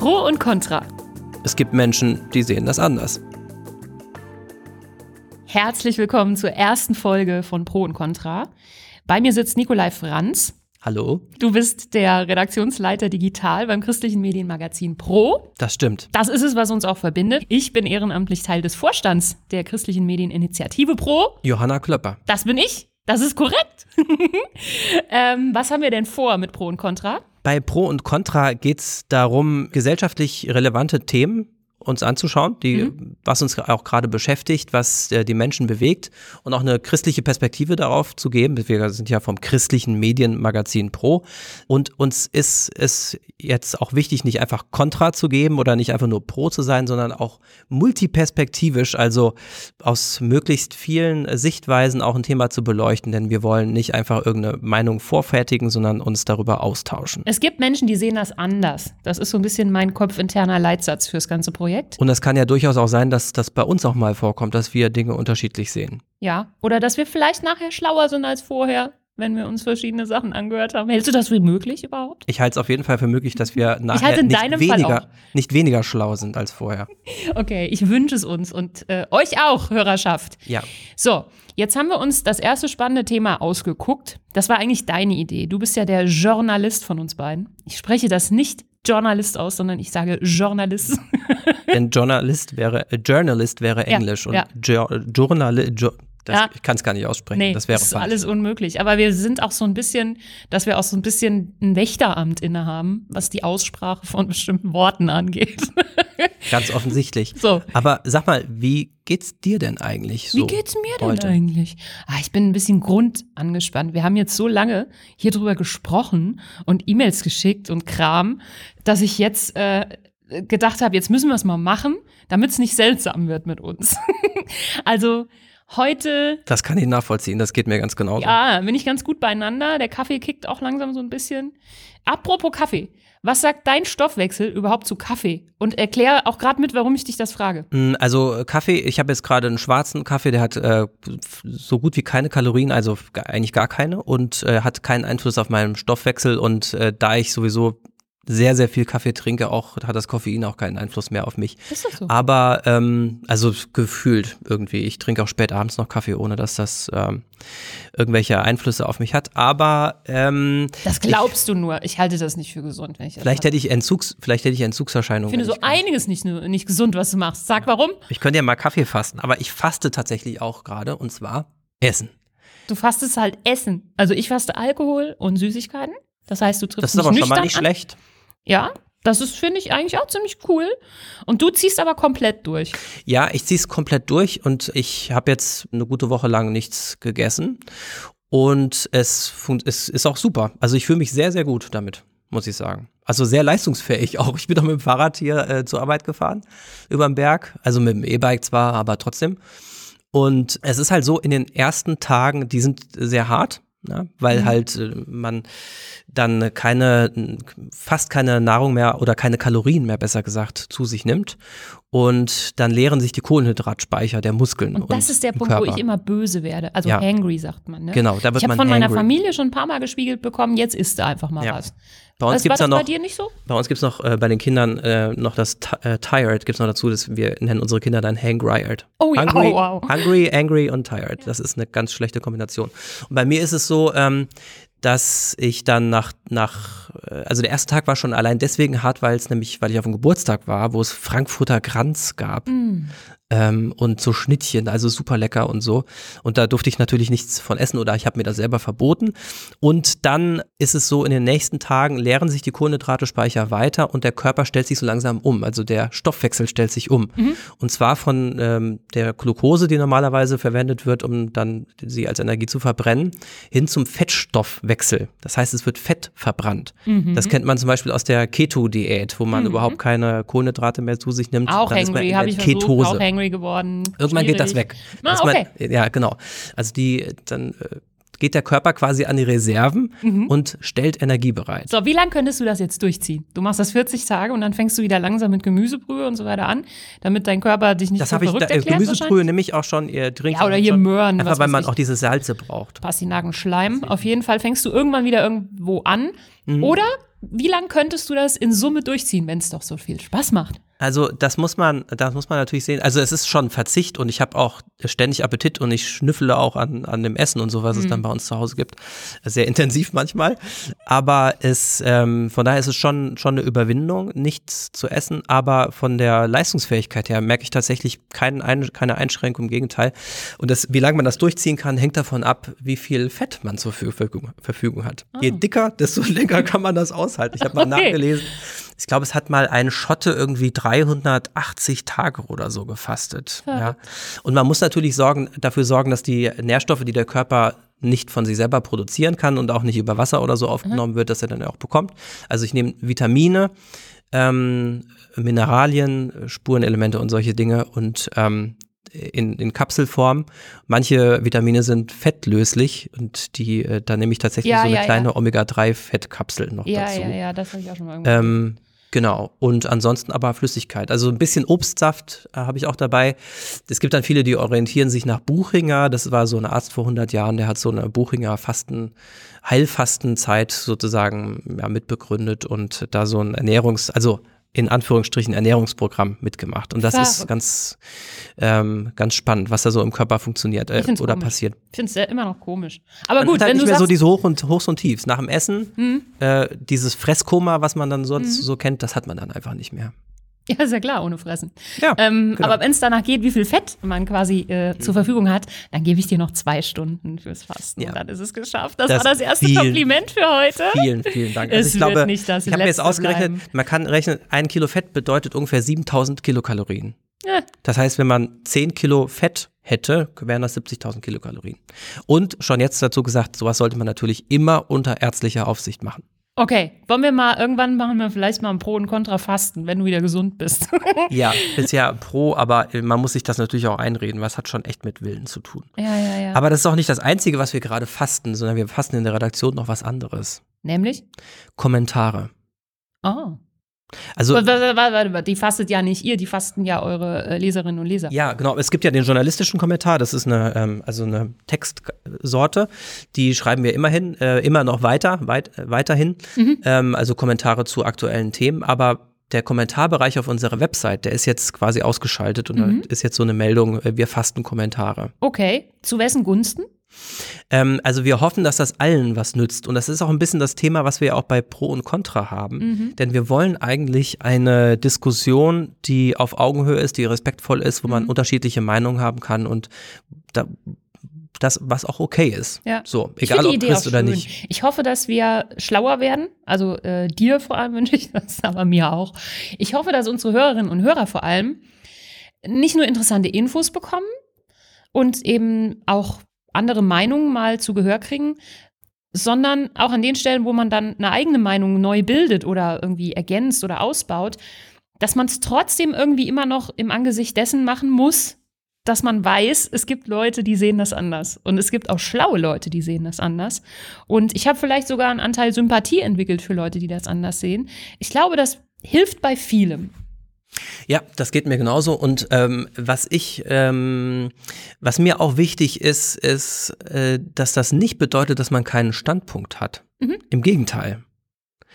Pro und Contra. Es gibt Menschen, die sehen das anders. Herzlich willkommen zur ersten Folge von Pro und Contra. Bei mir sitzt Nikolai Franz. Hallo? Du bist der Redaktionsleiter Digital beim christlichen Medienmagazin Pro. Das stimmt. Das ist es, was uns auch verbindet. Ich bin ehrenamtlich Teil des Vorstands der christlichen Medieninitiative Pro. Johanna Klöpper. Das bin ich. Das ist korrekt. ähm, was haben wir denn vor mit Pro und Contra? Bei Pro und Contra geht es darum, gesellschaftlich relevante Themen uns anzuschauen, die, mhm. was uns auch gerade beschäftigt, was äh, die Menschen bewegt und auch eine christliche Perspektive darauf zu geben. Wir sind ja vom christlichen Medienmagazin Pro und uns ist es jetzt auch wichtig, nicht einfach Kontra zu geben oder nicht einfach nur Pro zu sein, sondern auch multiperspektivisch, also aus möglichst vielen Sichtweisen auch ein Thema zu beleuchten, denn wir wollen nicht einfach irgendeine Meinung vorfertigen, sondern uns darüber austauschen. Es gibt Menschen, die sehen das anders. Das ist so ein bisschen mein kopfinterner Leitsatz fürs ganze Projekt. Projekt. Und es kann ja durchaus auch sein, dass das bei uns auch mal vorkommt, dass wir Dinge unterschiedlich sehen. Ja, oder dass wir vielleicht nachher schlauer sind als vorher wenn wir uns verschiedene Sachen angehört haben. Hältst du das für möglich überhaupt? Ich halte es auf jeden Fall für möglich, dass wir nachher nicht weniger, nicht weniger schlau sind als vorher. Okay, ich wünsche es uns und äh, euch auch, Hörerschaft. Ja. So, jetzt haben wir uns das erste spannende Thema ausgeguckt. Das war eigentlich deine Idee. Du bist ja der Journalist von uns beiden. Ich spreche das nicht Journalist aus, sondern ich sage Journalist. Denn Journalist wäre, äh, Journalist wäre Englisch ja, und ja. Journalist. Jo das, ja. Ich kann es gar nicht aussprechen. Nee, das wäre das ist falsch. alles unmöglich. Aber wir sind auch so ein bisschen, dass wir auch so ein bisschen ein Wächteramt innehaben, was die Aussprache von bestimmten Worten angeht. Ganz offensichtlich. So. Aber sag mal, wie geht's dir denn eigentlich so? Wie geht's mir heute? denn eigentlich? Ah, ich bin ein bisschen grundangespannt. Wir haben jetzt so lange hier drüber gesprochen und E-Mails geschickt und Kram, dass ich jetzt äh, gedacht habe, jetzt müssen wir es mal machen, damit es nicht seltsam wird mit uns. also heute. Das kann ich nachvollziehen, das geht mir ganz genauso. Ja, bin ich ganz gut beieinander. Der Kaffee kickt auch langsam so ein bisschen. Apropos Kaffee. Was sagt dein Stoffwechsel überhaupt zu Kaffee? Und erklär auch gerade mit, warum ich dich das frage. Mm, also Kaffee, ich habe jetzt gerade einen schwarzen Kaffee, der hat äh, so gut wie keine Kalorien, also eigentlich gar keine und äh, hat keinen Einfluss auf meinen Stoffwechsel. Und äh, da ich sowieso sehr, sehr viel Kaffee trinke, auch hat das Koffein auch keinen Einfluss mehr auf mich. Ist das so? Aber ähm, also gefühlt irgendwie. Ich trinke auch spät abends noch Kaffee, ohne dass das ähm, irgendwelche Einflüsse auf mich hat. Aber ähm, das glaubst ich, du nur. Ich halte das nicht für gesund, wenn ich das Vielleicht hätte ich Entzugs, vielleicht hätte ich Entzugserscheinungen. Ich finde so ich einiges nicht, nicht gesund, was du machst. Sag warum? Ich könnte ja mal Kaffee fasten, aber ich faste tatsächlich auch gerade und zwar Essen. Du fastest halt Essen. Also ich faste Alkohol und Süßigkeiten. Das heißt, du triffst Das ist aber schon mal nicht an. schlecht. Ja, das ist, finde ich, eigentlich auch ziemlich cool. Und du ziehst aber komplett durch. Ja, ich ziehe es komplett durch und ich habe jetzt eine gute Woche lang nichts gegessen. Und es, es ist auch super. Also ich fühle mich sehr, sehr gut damit, muss ich sagen. Also sehr leistungsfähig auch. Ich bin auch mit dem Fahrrad hier äh, zur Arbeit gefahren, über den Berg. Also mit dem E-Bike zwar, aber trotzdem. Und es ist halt so, in den ersten Tagen, die sind sehr hart. Ja, ne? weil mhm. halt äh, man dann keine, fast keine Nahrung mehr oder keine Kalorien mehr, besser gesagt, zu sich nimmt. Und dann leeren sich die Kohlenhydratspeicher der Muskeln. Und das und ist der Punkt, Körper. wo ich immer böse werde. Also ja. hangry, sagt man. Ne? Genau, da wird ich man von hangry. meiner Familie schon ein paar Mal gespiegelt bekommen, jetzt isst du einfach mal ja. was. Bei uns gibt es noch, bei dir nicht so? Bei uns gibt es noch äh, bei den Kindern äh, noch das äh, Tired, gibt es noch dazu, dass wir nennen unsere Kinder dann Hangried. Oh ja, hungry, oh, wow. Hungry, angry und tired. Das ist eine ganz schlechte Kombination. Und bei mir ist es so, ähm, dass ich dann nach, nach, äh, also der erste Tag war schon allein deswegen hart, weil es nämlich, weil ich auf dem Geburtstag war, wo es Frankfurter Kranz gab. Mm ähm, und so Schnittchen, also super lecker und so. Und da durfte ich natürlich nichts von essen oder ich habe mir das selber verboten. Und dann ist es so, in den nächsten Tagen leeren sich die Kohlenhydrate-Speicher weiter und der Körper stellt sich so langsam um. Also der Stoffwechsel stellt sich um. Mhm. Und zwar von ähm, der Glucose, die normalerweise verwendet wird, um dann sie als Energie zu verbrennen, hin zum Fettstoffwechsel. Das heißt, es wird Fett verbrannt. Mhm. Das kennt man zum Beispiel aus der Keto-Diät, wo man mhm. überhaupt keine Kohlenhydrate mehr zu sich nimmt. Auch hangry, habe ich Ketose. Versucht, auch hangry hungry geworden. Irgendwann Schwierig. geht das weg. Ah, okay. Man, ja, genau. Also die, dann äh, geht der Körper quasi an die Reserven mhm. und stellt Energie bereit. So, wie lange könntest du das jetzt durchziehen? Du machst das 40 Tage und dann fängst du wieder langsam mit Gemüsebrühe und so weiter an, damit dein Körper dich nicht das so ich, verrückt da, erklärt Gemüsebrühe nehme ich auch schon, ihr trinkt Ja, oder hier schon, Möhren. Einfach, weil man auch diese Salze braucht. Pastinaken, Schleim. Auf jeden Fall fängst du irgendwann wieder irgendwo an. Mhm. Oder wie lang könntest du das in Summe durchziehen, wenn es doch so viel Spaß macht? Also das muss man, das muss man natürlich sehen. Also es ist schon Verzicht und ich habe auch ständig Appetit und ich schnüffele auch an, an dem Essen und so, was mhm. es dann bei uns zu Hause gibt. Sehr intensiv manchmal. Aber es, ähm, von daher ist es schon, schon eine Überwindung, nichts zu essen. Aber von der Leistungsfähigkeit her merke ich tatsächlich kein, ein, keine Einschränkung, im Gegenteil. Und das, wie lange man das durchziehen kann, hängt davon ab, wie viel Fett man zur Verfügung, Verfügung hat. Oh. Je dicker, desto länger kann man das aushalten. Ich habe mal okay. nachgelesen ich glaube, es hat mal ein Schotte irgendwie 380 Tage oder so gefastet. Ja. ja. Und man muss natürlich sorgen, dafür sorgen, dass die Nährstoffe, die der Körper nicht von sich selber produzieren kann und auch nicht über Wasser oder so aufgenommen mhm. wird, dass er dann auch bekommt. Also ich nehme Vitamine, ähm, Mineralien, Spurenelemente und solche Dinge und ähm, in, in Kapselform. Manche Vitamine sind fettlöslich und die, äh, da nehme ich tatsächlich ja, so eine ja, kleine ja. Omega-3-Fettkapsel noch ja, dazu. Ja, ja, ja, das habe ich auch schon mal ähm, Genau. Und ansonsten aber Flüssigkeit. Also ein bisschen Obstsaft äh, habe ich auch dabei. Es gibt dann viele, die orientieren sich nach Buchinger. Das war so ein Arzt vor 100 Jahren, der hat so eine Buchinger Fasten, Heilfastenzeit sozusagen ja, mitbegründet und da so ein Ernährungs-, also in Anführungsstrichen Ernährungsprogramm mitgemacht. Und das Klar. ist ganz, ähm, ganz spannend, was da so im Körper funktioniert äh, oder komisch. passiert. Ich finde es ja immer noch komisch. Aber man gut, hat halt wenn nicht du mehr sagst, so diese Hoch und, Hochs und Tiefs. Nach dem Essen, mhm. äh, dieses Fresskoma, was man dann sonst mhm. so kennt, das hat man dann einfach nicht mehr. Ja, ist ja klar, ohne Fressen. Ja, ähm, genau. Aber wenn es danach geht, wie viel Fett man quasi äh, zur Verfügung hat, dann gebe ich dir noch zwei Stunden fürs Fasten. Ja. Und dann ist es geschafft. Das, das war das erste viel, Kompliment für heute. Vielen, vielen Dank. Also es ich glaube, nicht das ich habe mir jetzt ausgerechnet, bleiben. man kann rechnen, ein Kilo Fett bedeutet ungefähr 7000 Kilokalorien. Ja. Das heißt, wenn man 10 Kilo Fett hätte, wären das 70.000 Kilokalorien. Und schon jetzt dazu gesagt, sowas sollte man natürlich immer unter ärztlicher Aufsicht machen. Okay, wollen wir mal irgendwann machen wir vielleicht mal ein Pro und Contra Fasten, wenn du wieder gesund bist. ja, ist ja Pro, aber man muss sich das natürlich auch einreden, was hat schon echt mit Willen zu tun. Ja, ja, ja. Aber das ist auch nicht das Einzige, was wir gerade fasten, sondern wir fasten in der Redaktion noch was anderes. Nämlich? Kommentare. Oh. Also, warte, warte, warte, die fastet ja nicht ihr, die fasten ja eure äh, Leserinnen und Leser. Ja, genau. Es gibt ja den journalistischen Kommentar, das ist eine, ähm, also eine Textsorte, die schreiben wir immerhin, äh, immer noch weiter, weit, äh, weiterhin, mhm. ähm, also Kommentare zu aktuellen Themen, aber der Kommentarbereich auf unserer Website, der ist jetzt quasi ausgeschaltet und mhm. da ist jetzt so eine Meldung, äh, wir fasten Kommentare. Okay, zu wessen Gunsten? Ähm, also wir hoffen, dass das allen was nützt. Und das ist auch ein bisschen das Thema, was wir auch bei Pro und Contra haben. Mhm. Denn wir wollen eigentlich eine Diskussion, die auf Augenhöhe ist, die respektvoll ist, wo man mhm. unterschiedliche Meinungen haben kann und da, das, was auch okay ist. Ja. So, egal ob Christ oder nicht. Ich hoffe, dass wir schlauer werden. Also äh, dir vor allem wünsche ich das, aber mir auch. Ich hoffe, dass unsere Hörerinnen und Hörer vor allem nicht nur interessante Infos bekommen und eben auch andere Meinungen mal zu Gehör kriegen, sondern auch an den Stellen, wo man dann eine eigene Meinung neu bildet oder irgendwie ergänzt oder ausbaut, dass man es trotzdem irgendwie immer noch im Angesicht dessen machen muss, dass man weiß, es gibt Leute, die sehen das anders. Und es gibt auch schlaue Leute, die sehen das anders. Und ich habe vielleicht sogar einen Anteil Sympathie entwickelt für Leute, die das anders sehen. Ich glaube, das hilft bei vielem. Ja, das geht mir genauso. Und ähm, was ich, ähm, was mir auch wichtig ist, ist, äh, dass das nicht bedeutet, dass man keinen Standpunkt hat. Mhm. Im Gegenteil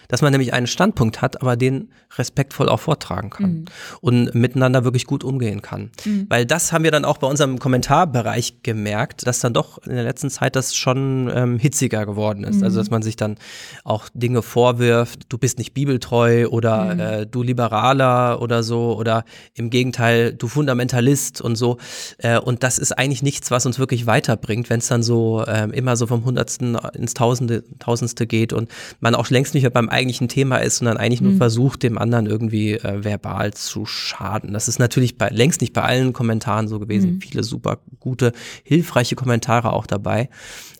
dass man nämlich einen Standpunkt hat, aber den respektvoll auch vortragen kann mhm. und miteinander wirklich gut umgehen kann. Mhm. Weil das haben wir dann auch bei unserem Kommentarbereich gemerkt, dass dann doch in der letzten Zeit das schon ähm, hitziger geworden ist. Also, mhm. Also dass man sich dann auch Dinge vorwirft, du bist nicht bibeltreu oder mhm. äh, du Liberaler oder so oder im Gegenteil, du Fundamentalist und so. Äh, und das ist eigentlich nichts, was uns wirklich weiterbringt, wenn es dann so äh, immer so vom Hundertsten ins Tausende, Tausendste geht und man auch längst nicht mehr beim eigentlichen Thema ist, sondern eigentlich nur mhm. versucht, dem anderen irgendwie äh, verbal zu schaden. Das ist natürlich bei, längst nicht bei allen Kommentaren so gewesen. Mhm. Viele super gute, hilfreiche Kommentare auch dabei.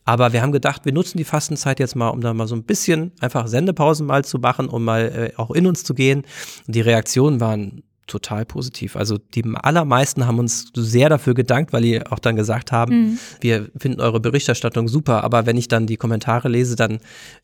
Aber wir haben gedacht, wir nutzen die Fastenzeit jetzt mal, um da mal so ein bisschen einfach Sendepausen mal zu machen, um mal äh, auch in uns zu gehen. Und die Reaktionen waren total positiv. Also die allermeisten haben uns sehr dafür gedankt, weil die auch dann gesagt haben, mhm. wir finden eure Berichterstattung super, aber wenn ich dann die Kommentare lese, dann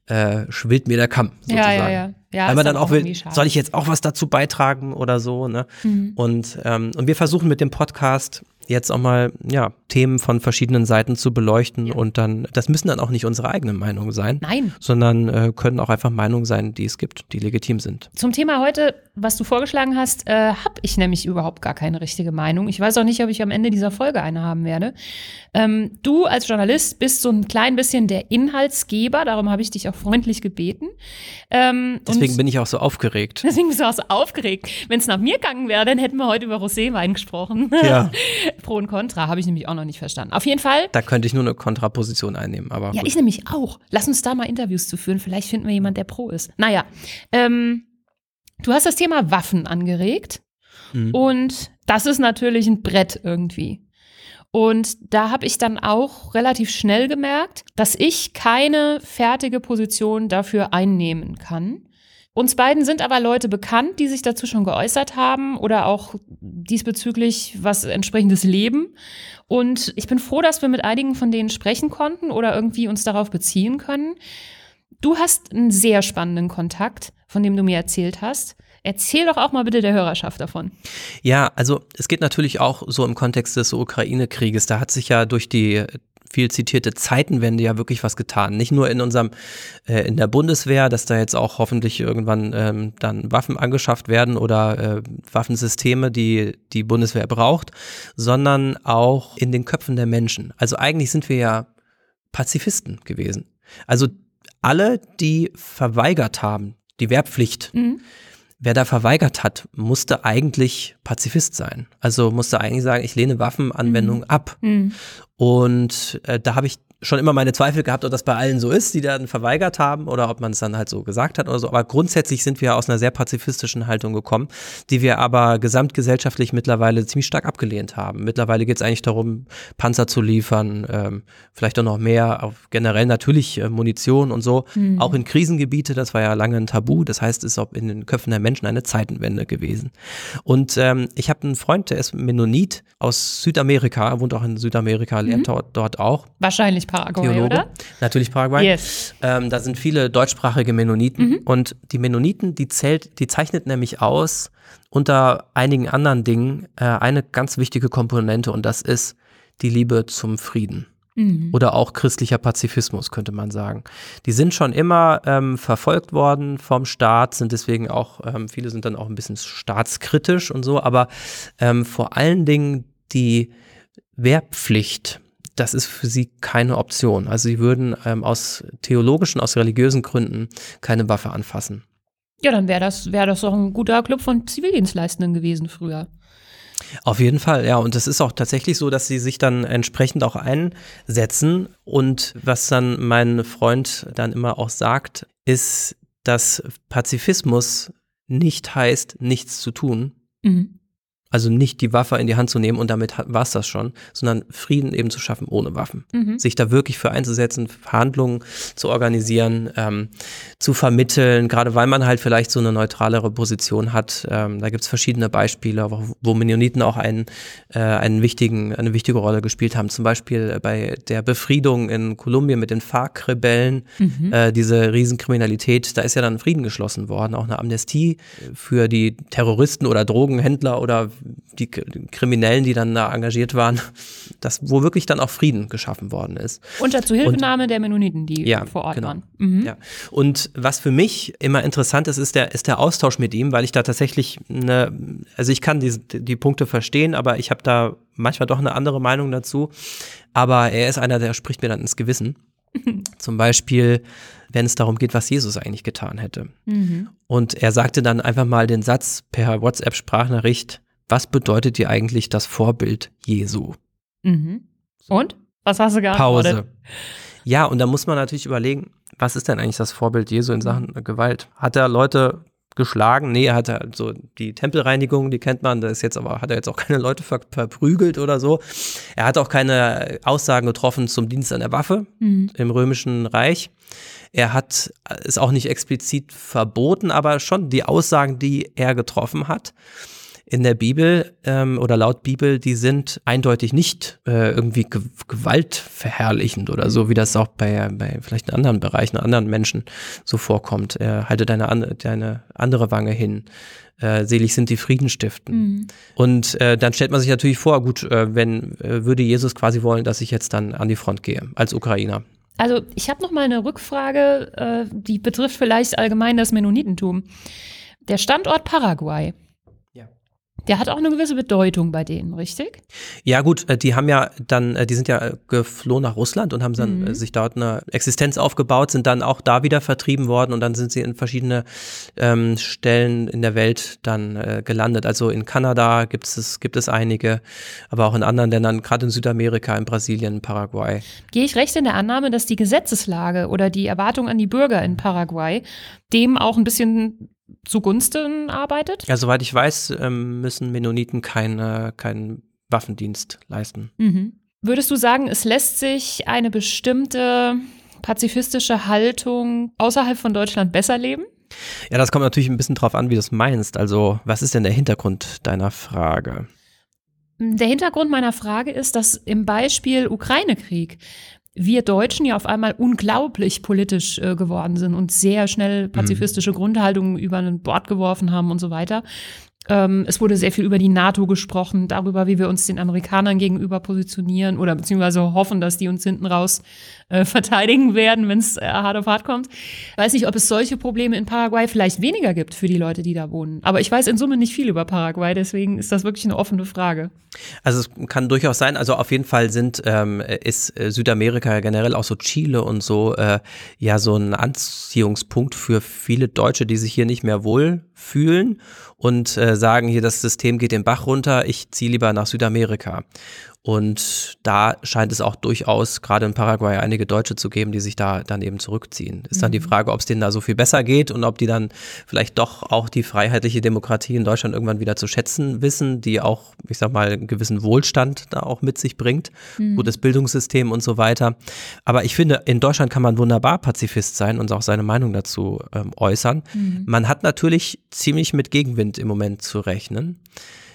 äh, schwillt mir der Kamm sozusagen. Ja, ja, ja. ja weil man dann auch will, soll ich jetzt auch was dazu beitragen oder so, ne? Mhm. Und, ähm, und wir versuchen mit dem Podcast jetzt auch mal ja, Themen von verschiedenen Seiten zu beleuchten ja. und dann, das müssen dann auch nicht unsere eigenen Meinungen sein. Nein. Sondern äh, können auch einfach Meinungen sein, die es gibt, die legitim sind. Zum Thema heute, was du vorgeschlagen hast, äh, habe ich nämlich überhaupt gar keine richtige Meinung. Ich weiß auch nicht, ob ich am Ende dieser Folge eine haben werde. Ähm, du als Journalist bist so ein klein bisschen der Inhaltsgeber, darum habe ich dich auch freundlich gebeten. Ähm, deswegen bin ich auch so aufgeregt. Deswegen bist du auch so aufgeregt. Wenn es nach mir gegangen wäre, dann hätten wir heute über Roséwein gesprochen. Ja. Pro und Contra habe ich nämlich auch noch nicht verstanden. Auf jeden Fall. Da könnte ich nur eine Kontraposition einnehmen, aber. Ja, gut. ich nämlich auch. Lass uns da mal Interviews zu führen. Vielleicht finden wir jemanden, der Pro ist. Naja, ähm, du hast das Thema Waffen angeregt. Mhm. Und das ist natürlich ein Brett irgendwie. Und da habe ich dann auch relativ schnell gemerkt, dass ich keine fertige Position dafür einnehmen kann. Uns beiden sind aber Leute bekannt, die sich dazu schon geäußert haben oder auch diesbezüglich was entsprechendes leben. Und ich bin froh, dass wir mit einigen von denen sprechen konnten oder irgendwie uns darauf beziehen können. Du hast einen sehr spannenden Kontakt, von dem du mir erzählt hast. Erzähl doch auch mal bitte der Hörerschaft davon. Ja, also es geht natürlich auch so im Kontext des Ukraine-Krieges. Da hat sich ja durch die viel zitierte Zeitenwende ja wirklich was getan. Nicht nur in unserem, äh, in der Bundeswehr, dass da jetzt auch hoffentlich irgendwann ähm, dann Waffen angeschafft werden oder äh, Waffensysteme, die die Bundeswehr braucht, sondern auch in den Köpfen der Menschen. Also eigentlich sind wir ja Pazifisten gewesen. Also alle, die verweigert haben, die Wehrpflicht, mhm wer da verweigert hat, musste eigentlich Pazifist sein. Also musste eigentlich sagen, ich lehne Waffenanwendung mhm. ab. Mhm. Und äh, da habe ich schon immer meine Zweifel gehabt, ob das bei allen so ist, die dann verweigert haben oder ob man es dann halt so gesagt hat oder so. Aber grundsätzlich sind wir aus einer sehr pazifistischen Haltung gekommen, die wir aber gesamtgesellschaftlich mittlerweile ziemlich stark abgelehnt haben. Mittlerweile geht es eigentlich darum, Panzer zu liefern, ähm, vielleicht auch noch mehr, auf generell natürlich äh, Munition und so. Mhm. Auch in Krisengebiete, das war ja lange ein Tabu. Das heißt, es ist auch in den Köpfen der Menschen eine Zeitenwende gewesen. Und ähm, ich habe einen Freund, der ist Mennonit aus Südamerika, wohnt auch in Südamerika, lernt mhm. dort, dort auch. Wahrscheinlich Paraguay, Theologe. oder? Natürlich Paraguay. Yes. Ähm, da sind viele deutschsprachige Mennoniten. Mhm. Und die Mennoniten, die zählt, die zeichnet nämlich aus unter einigen anderen Dingen äh, eine ganz wichtige Komponente und das ist die Liebe zum Frieden. Mhm. Oder auch christlicher Pazifismus, könnte man sagen. Die sind schon immer ähm, verfolgt worden vom Staat, sind deswegen auch, ähm, viele sind dann auch ein bisschen staatskritisch und so, aber ähm, vor allen Dingen die Wehrpflicht das ist für sie keine Option. Also sie würden ähm, aus theologischen, aus religiösen Gründen keine Waffe anfassen. Ja, dann wäre das, wär das doch ein guter Club von Zivildienstleistenden gewesen früher. Auf jeden Fall, ja. Und es ist auch tatsächlich so, dass sie sich dann entsprechend auch einsetzen. Und was dann mein Freund dann immer auch sagt, ist, dass Pazifismus nicht heißt, nichts zu tun, mhm. Also nicht die Waffe in die Hand zu nehmen und damit war es das schon, sondern Frieden eben zu schaffen ohne Waffen. Mhm. Sich da wirklich für einzusetzen, Verhandlungen zu organisieren, ähm, zu vermitteln, gerade weil man halt vielleicht so eine neutralere Position hat. Ähm, da gibt es verschiedene Beispiele, wo, wo Mennoniten auch einen, äh, einen wichtigen, eine wichtige Rolle gespielt haben. Zum Beispiel bei der Befriedung in Kolumbien mit den FARC-Rebellen, mhm. äh, diese Riesenkriminalität, da ist ja dann Frieden geschlossen worden, auch eine Amnestie für die Terroristen oder Drogenhändler oder die Kriminellen, die dann da engagiert waren, dass, wo wirklich dann auch Frieden geschaffen worden ist. Unter Zuhilfenahme der Mennoniten, die ja, vor Ort genau. waren. Mhm. Ja. Und was für mich immer interessant ist, ist der, ist der Austausch mit ihm, weil ich da tatsächlich eine, also ich kann die, die Punkte verstehen, aber ich habe da manchmal doch eine andere Meinung dazu. Aber er ist einer, der spricht mir dann ins Gewissen. Zum Beispiel, wenn es darum geht, was Jesus eigentlich getan hätte. Mhm. Und er sagte dann einfach mal den Satz per WhatsApp-Sprachnachricht, was bedeutet dir eigentlich das Vorbild Jesu? Mhm. Und? Was hast du geantwortet? Pause. Ja, und da muss man natürlich überlegen, was ist denn eigentlich das Vorbild Jesu in Sachen Gewalt? Hat er Leute geschlagen? Nee, er hat halt so die Tempelreinigung, die kennt man, das ist jetzt aber, hat er jetzt auch keine Leute ver verprügelt oder so. Er hat auch keine Aussagen getroffen zum Dienst an der Waffe mhm. im Römischen Reich. Er hat es auch nicht explizit verboten, aber schon die Aussagen, die er getroffen hat in der Bibel ähm, oder laut Bibel, die sind eindeutig nicht äh, irgendwie ge gewaltverherrlichend oder so, wie das auch bei, bei vielleicht in anderen Bereichen, anderen Menschen so vorkommt. Äh, halte deine, an, deine andere Wange hin. Äh, selig sind die Frieden stiften. Mhm. Und äh, dann stellt man sich natürlich vor, gut, äh, wenn äh, würde Jesus quasi wollen, dass ich jetzt dann an die Front gehe als Ukrainer. Also ich habe noch mal eine Rückfrage, äh, die betrifft vielleicht allgemein das Mennonitentum. Der Standort Paraguay. Der hat auch eine gewisse Bedeutung bei denen, richtig? Ja, gut, äh, die haben ja dann, äh, die sind ja geflohen nach Russland und haben dann mhm. Äh, sich dort eine Existenz aufgebaut, sind dann auch da wieder vertrieben worden und dann sind sie in verschiedene ähm, Stellen in der Welt dann äh, gelandet. Also in Kanada gibt es, gibt es einige, aber auch in anderen Ländern, gerade in Südamerika, in Brasilien, Paraguay. Gehe ich recht in der Annahme, dass die Gesetzeslage oder die Erwartung an die Bürger in Paraguay dem auch ein bisschen zugunsten arbeitet? Ja, soweit ich weiß, ähm, müssen Mennoniten keine, keinen Waffendienst leisten. Mhm. Würdest du sagen, es lässt sich eine bestimmte pazifistische Haltung außerhalb von Deutschland besser leben? Ja, das kommt natürlich ein bisschen drauf an, wie du es meinst. Also, was ist denn der Hintergrund deiner Frage? Der Hintergrund meiner Frage ist, dass im Beispiel Ukraine-Krieg wir Deutschen ja auf einmal unglaublich politisch äh, geworden sind und sehr schnell mhm. pazifistische mhm. Grundhaltungen über ein Bord geworfen haben und so weiter. Ähm, es wurde sehr viel über die NATO gesprochen, darüber, wie wir uns den Amerikanern gegenüber positionieren oder beziehungsweise hoffen, dass die uns hinten raus äh, verteidigen werden, wenn es äh, hart auf hart kommt. Ich weiß nicht, ob es solche Probleme in Paraguay vielleicht weniger gibt für die Leute, die da wohnen. Aber ich weiß in Summe nicht viel über Paraguay, deswegen ist das wirklich eine offene Frage. Also es kann durchaus sein, also auf jeden Fall sind, ähm, ist äh, Südamerika generell auch so Chile und so äh, ja so ein Anziehungspunkt für viele Deutsche, die sich hier nicht mehr wohl fühlen und äh, sagen, hier das System geht den Bach runter, ich ziehe lieber nach Südamerika. Und da scheint es auch durchaus gerade in Paraguay einige Deutsche zu geben, die sich da dann eben zurückziehen. Ist dann die mhm. Frage, ob es denen da so viel besser geht und ob die dann vielleicht doch auch die freiheitliche Demokratie in Deutschland irgendwann wieder zu schätzen wissen, die auch, ich sag mal, einen gewissen Wohlstand da auch mit sich bringt, mhm. gutes Bildungssystem und so weiter. Aber ich finde, in Deutschland kann man wunderbar Pazifist sein und auch seine Meinung dazu ähm, äußern. Mhm. Man hat natürlich ziemlich mit Gegenwind im Moment zu rechnen.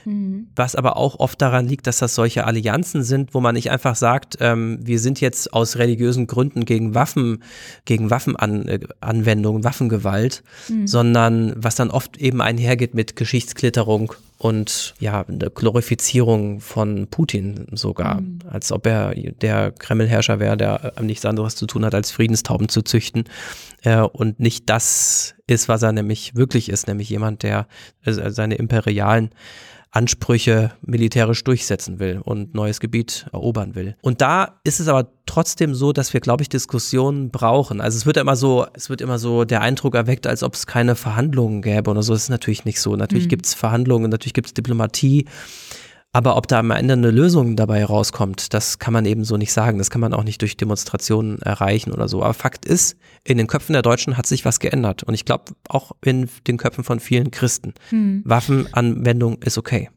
Mhm. Was aber auch oft daran liegt, dass das solche Allianzen sind, wo man nicht einfach sagt, ähm, wir sind jetzt aus religiösen Gründen gegen Waffen, gegen Waffenanwendung, Waffengewalt, mhm. sondern was dann oft eben einhergeht mit Geschichtsklitterung und ja, eine Glorifizierung von Putin sogar, mhm. als ob er der Kremlherrscher wäre, der nichts anderes zu tun hat, als Friedenstauben zu züchten äh, und nicht das ist, was er nämlich wirklich ist, nämlich jemand, der äh, seine imperialen Ansprüche militärisch durchsetzen will und neues Gebiet erobern will. Und da ist es aber trotzdem so, dass wir, glaube ich, Diskussionen brauchen. Also es wird immer so, es wird immer so der Eindruck erweckt, als ob es keine Verhandlungen gäbe oder so. Das ist natürlich nicht so. Natürlich mhm. gibt es Verhandlungen, natürlich gibt es Diplomatie. Aber ob da am Ende eine Lösung dabei rauskommt, das kann man eben so nicht sagen. Das kann man auch nicht durch Demonstrationen erreichen oder so. Aber Fakt ist, in den Köpfen der Deutschen hat sich was geändert. Und ich glaube auch in den Köpfen von vielen Christen. Hm. Waffenanwendung ist okay.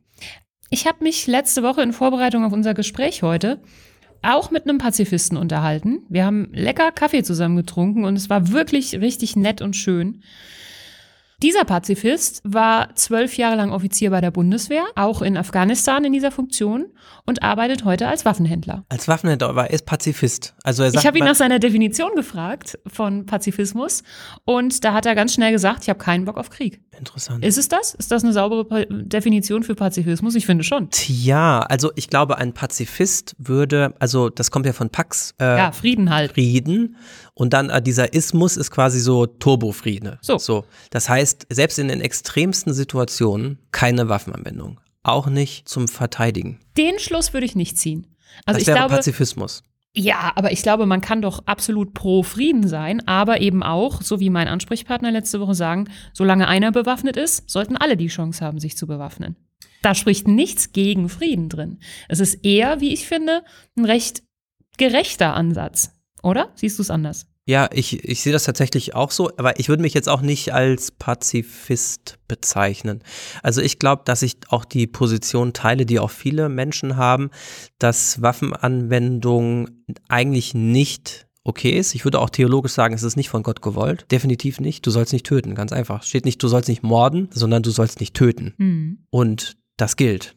Ich habe mich letzte Woche in Vorbereitung auf unser Gespräch heute auch mit einem Pazifisten unterhalten. Wir haben lecker Kaffee zusammen getrunken und es war wirklich richtig nett und schön. Dieser Pazifist war zwölf Jahre lang Offizier bei der Bundeswehr, auch in Afghanistan in dieser Funktion und arbeitet heute als Waffenhändler. Als Waffenhändler, aber er ist Pazifist. Also er sagt, ich habe ihn nach seiner Definition gefragt von Pazifismus und da hat er ganz schnell gesagt, ich habe keinen Bock auf Krieg. Interessant. Ist es das? Ist das eine saubere Definition für Pazifismus? Ich finde schon. Tja, also ich glaube, ein Pazifist würde, also das kommt ja von Pax. Äh, ja, Frieden halt. Frieden. Und dann äh, dieser Ismus ist quasi so Turbofriede. So. so. Das heißt, selbst in den extremsten Situationen keine Waffenanwendung. Auch nicht zum Verteidigen. Den Schluss würde ich nicht ziehen. Also das ich wäre glaube, Pazifismus. Ja, aber ich glaube, man kann doch absolut pro Frieden sein, aber eben auch, so wie mein Ansprechpartner letzte Woche sagen, solange einer bewaffnet ist, sollten alle die Chance haben, sich zu bewaffnen. Da spricht nichts gegen Frieden drin. Es ist eher, wie ich finde, ein recht gerechter Ansatz. Oder? Siehst du es anders? Ja, ich, ich sehe das tatsächlich auch so, aber ich würde mich jetzt auch nicht als Pazifist bezeichnen. Also ich glaube, dass ich auch die Position teile, die auch viele Menschen haben, dass Waffenanwendung eigentlich nicht okay ist. Ich würde auch theologisch sagen, es ist nicht von Gott gewollt. Definitiv nicht. Du sollst nicht töten, ganz einfach. Steht nicht, du sollst nicht morden, sondern du sollst nicht töten. Mhm. Und das gilt.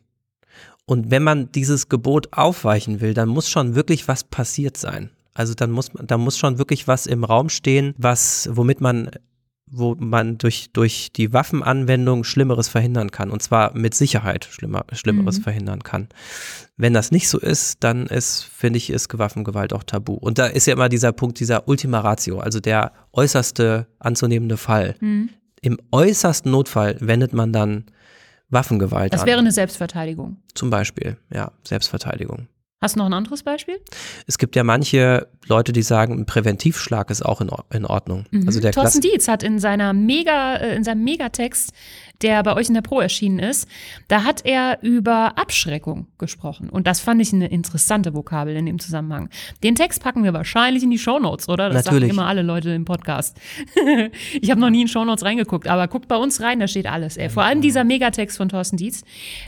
Und wenn man dieses Gebot aufweichen will, dann muss schon wirklich was passiert sein. Also dann muss da muss schon wirklich was im Raum stehen, was, womit man wo man durch, durch die Waffenanwendung Schlimmeres verhindern kann. Und zwar mit Sicherheit Schlimmer, Schlimmeres mhm. verhindern kann. Wenn das nicht so ist, dann ist, finde ich, ist Waffengewalt auch tabu. Und da ist ja immer dieser Punkt, dieser Ultima Ratio, also der äußerste anzunehmende Fall. Mhm. Im äußersten Notfall wendet man dann Waffengewalt das an. Das wäre eine Selbstverteidigung. Zum Beispiel, ja, Selbstverteidigung. Hast du noch ein anderes Beispiel? Es gibt ja manche Leute, die sagen, ein Präventivschlag ist auch in, in Ordnung. Mhm. Also der Thorsten Dietz hat in seiner Mega, äh, in seinem Megatext, der bei euch in der Pro erschienen ist, da hat er über Abschreckung gesprochen. Und das fand ich eine interessante Vokabel in dem Zusammenhang. Den Text packen wir wahrscheinlich in die Shownotes, oder? Das Natürlich. sagen immer alle Leute im Podcast. ich habe noch nie in Shownotes reingeguckt, aber guckt bei uns rein, da steht alles. Ey. Vor allem dieser Megatext von Thorsten Dietz.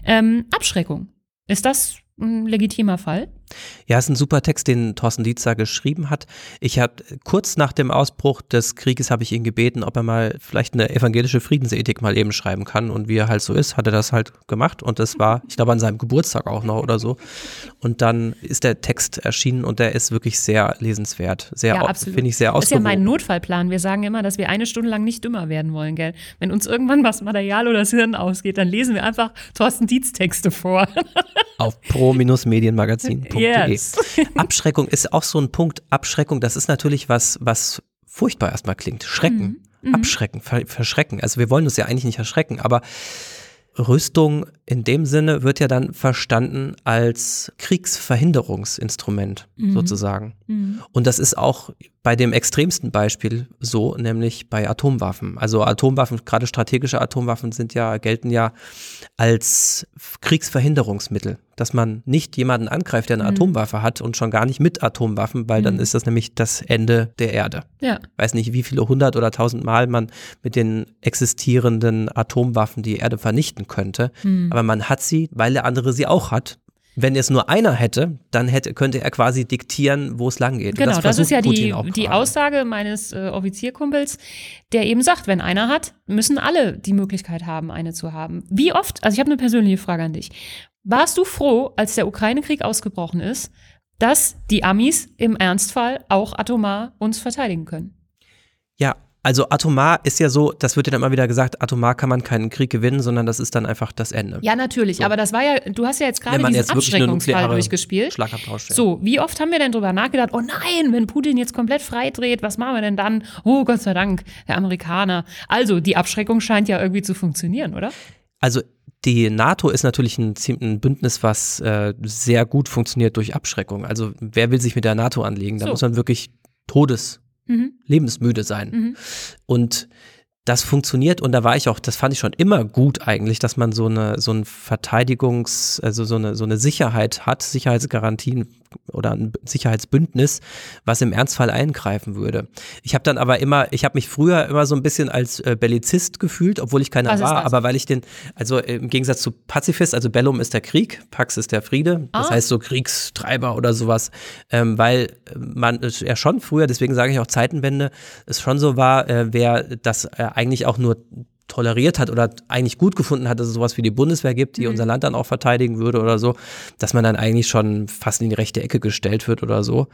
Ähm, Abschreckung. Ist das ein legitimer Fall? Ja, ist ein super Text, den Thorsten Dietzer geschrieben hat. Ich habe kurz nach dem Ausbruch des Krieges habe ich ihn gebeten, ob er mal vielleicht eine evangelische Friedensethik mal eben schreiben kann. Und wie er halt so ist, hat er das halt gemacht. Und das war, ich glaube, an seinem Geburtstag auch noch oder so. Und dann ist der Text erschienen und der ist wirklich sehr lesenswert. Sehr, ja, finde ich sehr ausgewogen. Das ist ja mein Notfallplan. Wir sagen immer, dass wir eine Stunde lang nicht dümmer werden wollen, gell? Wenn uns irgendwann was Material oder das Hirn ausgeht, dann lesen wir einfach Thorsten Dietz Texte vor. Auf Yes. Abschreckung ist auch so ein Punkt. Abschreckung, das ist natürlich was, was furchtbar erstmal klingt. Schrecken, mhm. mhm. abschrecken, ver verschrecken. Also wir wollen uns ja eigentlich nicht erschrecken, aber Rüstung in dem Sinne wird ja dann verstanden als Kriegsverhinderungsinstrument mhm. sozusagen. Mhm. Und das ist auch bei dem extremsten Beispiel so, nämlich bei Atomwaffen. Also Atomwaffen, gerade strategische Atomwaffen sind ja, gelten ja als Kriegsverhinderungsmittel, dass man nicht jemanden angreift, der eine mhm. Atomwaffe hat und schon gar nicht mit Atomwaffen, weil dann mhm. ist das nämlich das Ende der Erde. Ja. Weiß nicht, wie viele hundert oder tausend Mal man mit den existierenden Atomwaffen die Erde vernichten könnte, mhm. aber man hat sie, weil der andere sie auch hat wenn es nur einer hätte, dann hätte, könnte er quasi diktieren, wo es lang geht. Genau, das, das, ist ja die, die Aussage meines äh, Offizierkumpels, der eben sagt, wenn einer hat, müssen alle die Möglichkeit haben, eine zu haben. Wie oft, also ich habe eine persönliche Frage an dich. Warst du froh, als der Ukraine-Krieg ausgebrochen ist, dass die Amis im Ernstfall auch atomar uns verteidigen können? Ja, also atomar ist ja so, das wird ja dann immer wieder gesagt, atomar kann man keinen Krieg gewinnen, sondern das ist dann einfach das Ende. Ja, natürlich, so. aber das war ja, du hast ja jetzt gerade diesen Abschreckungsfall durchgespielt. So, wie oft haben wir denn drüber nachgedacht, oh nein, wenn Putin jetzt komplett freidreht, was machen wir denn dann? Oh, Gott sei Dank, der Amerikaner. Also, die Abschreckung scheint ja irgendwie zu funktionieren, oder? Also die NATO ist natürlich ein, ein Bündnis, was äh, sehr gut funktioniert durch Abschreckung. Also wer will sich mit der NATO anlegen? Da so. muss man wirklich Todes mhm. lebensmüde sein. Mhm. Und das funktioniert und da war ich auch, das fand ich schon immer gut eigentlich, dass man so eine so ein Verteidigungs, also so eine so eine Sicherheit hat, Sicherheitsgarantien oder ein Sicherheitsbündnis, was im Ernstfall eingreifen würde. Ich habe dann aber immer, ich habe mich früher immer so ein bisschen als äh, Bellizist gefühlt, obwohl ich keiner war, aber weil ich den, also im Gegensatz zu Pazifist, also Bellum ist der Krieg, Pax ist der Friede, das ah. heißt so Kriegstreiber oder sowas, ähm, weil man ja schon früher, deswegen sage ich auch Zeitenwende, es schon so war, äh, wer das äh, eigentlich auch nur toleriert hat oder eigentlich gut gefunden hat, dass es sowas wie die Bundeswehr gibt, die mhm. unser Land dann auch verteidigen würde oder so, dass man dann eigentlich schon fast in die rechte Ecke gestellt wird oder so.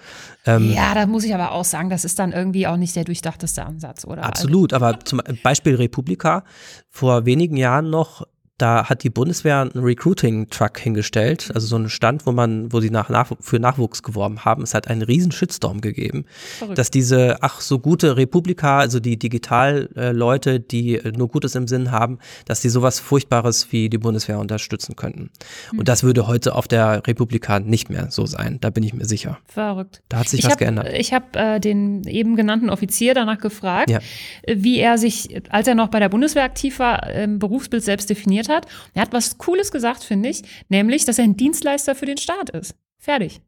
Ähm, ja, da muss ich aber auch sagen, das ist dann irgendwie auch nicht der durchdachteste Ansatz, oder? Absolut, aber zum Beispiel Republika, vor wenigen Jahren noch da hat die Bundeswehr einen Recruiting-Truck hingestellt, also so einen Stand, wo man, wo sie nach, nach, für Nachwuchs geworben haben. Es hat einen riesen Shitstorm gegeben, Verrückt. dass diese ach so gute Republika, also die Digital-Leute, die nur Gutes im Sinn haben, dass die sowas Furchtbares wie die Bundeswehr unterstützen könnten. Mhm. Und das würde heute auf der Republika nicht mehr so sein, da bin ich mir sicher. Verrückt. Da hat sich ich was hab, geändert. Ich habe äh, den eben genannten Offizier danach gefragt, ja. wie er sich, als er noch bei der Bundeswehr aktiv war, im Berufsbild selbst definiert hat. Er hat was Cooles gesagt, finde ich, nämlich, dass er ein Dienstleister für den Staat ist. Fertig.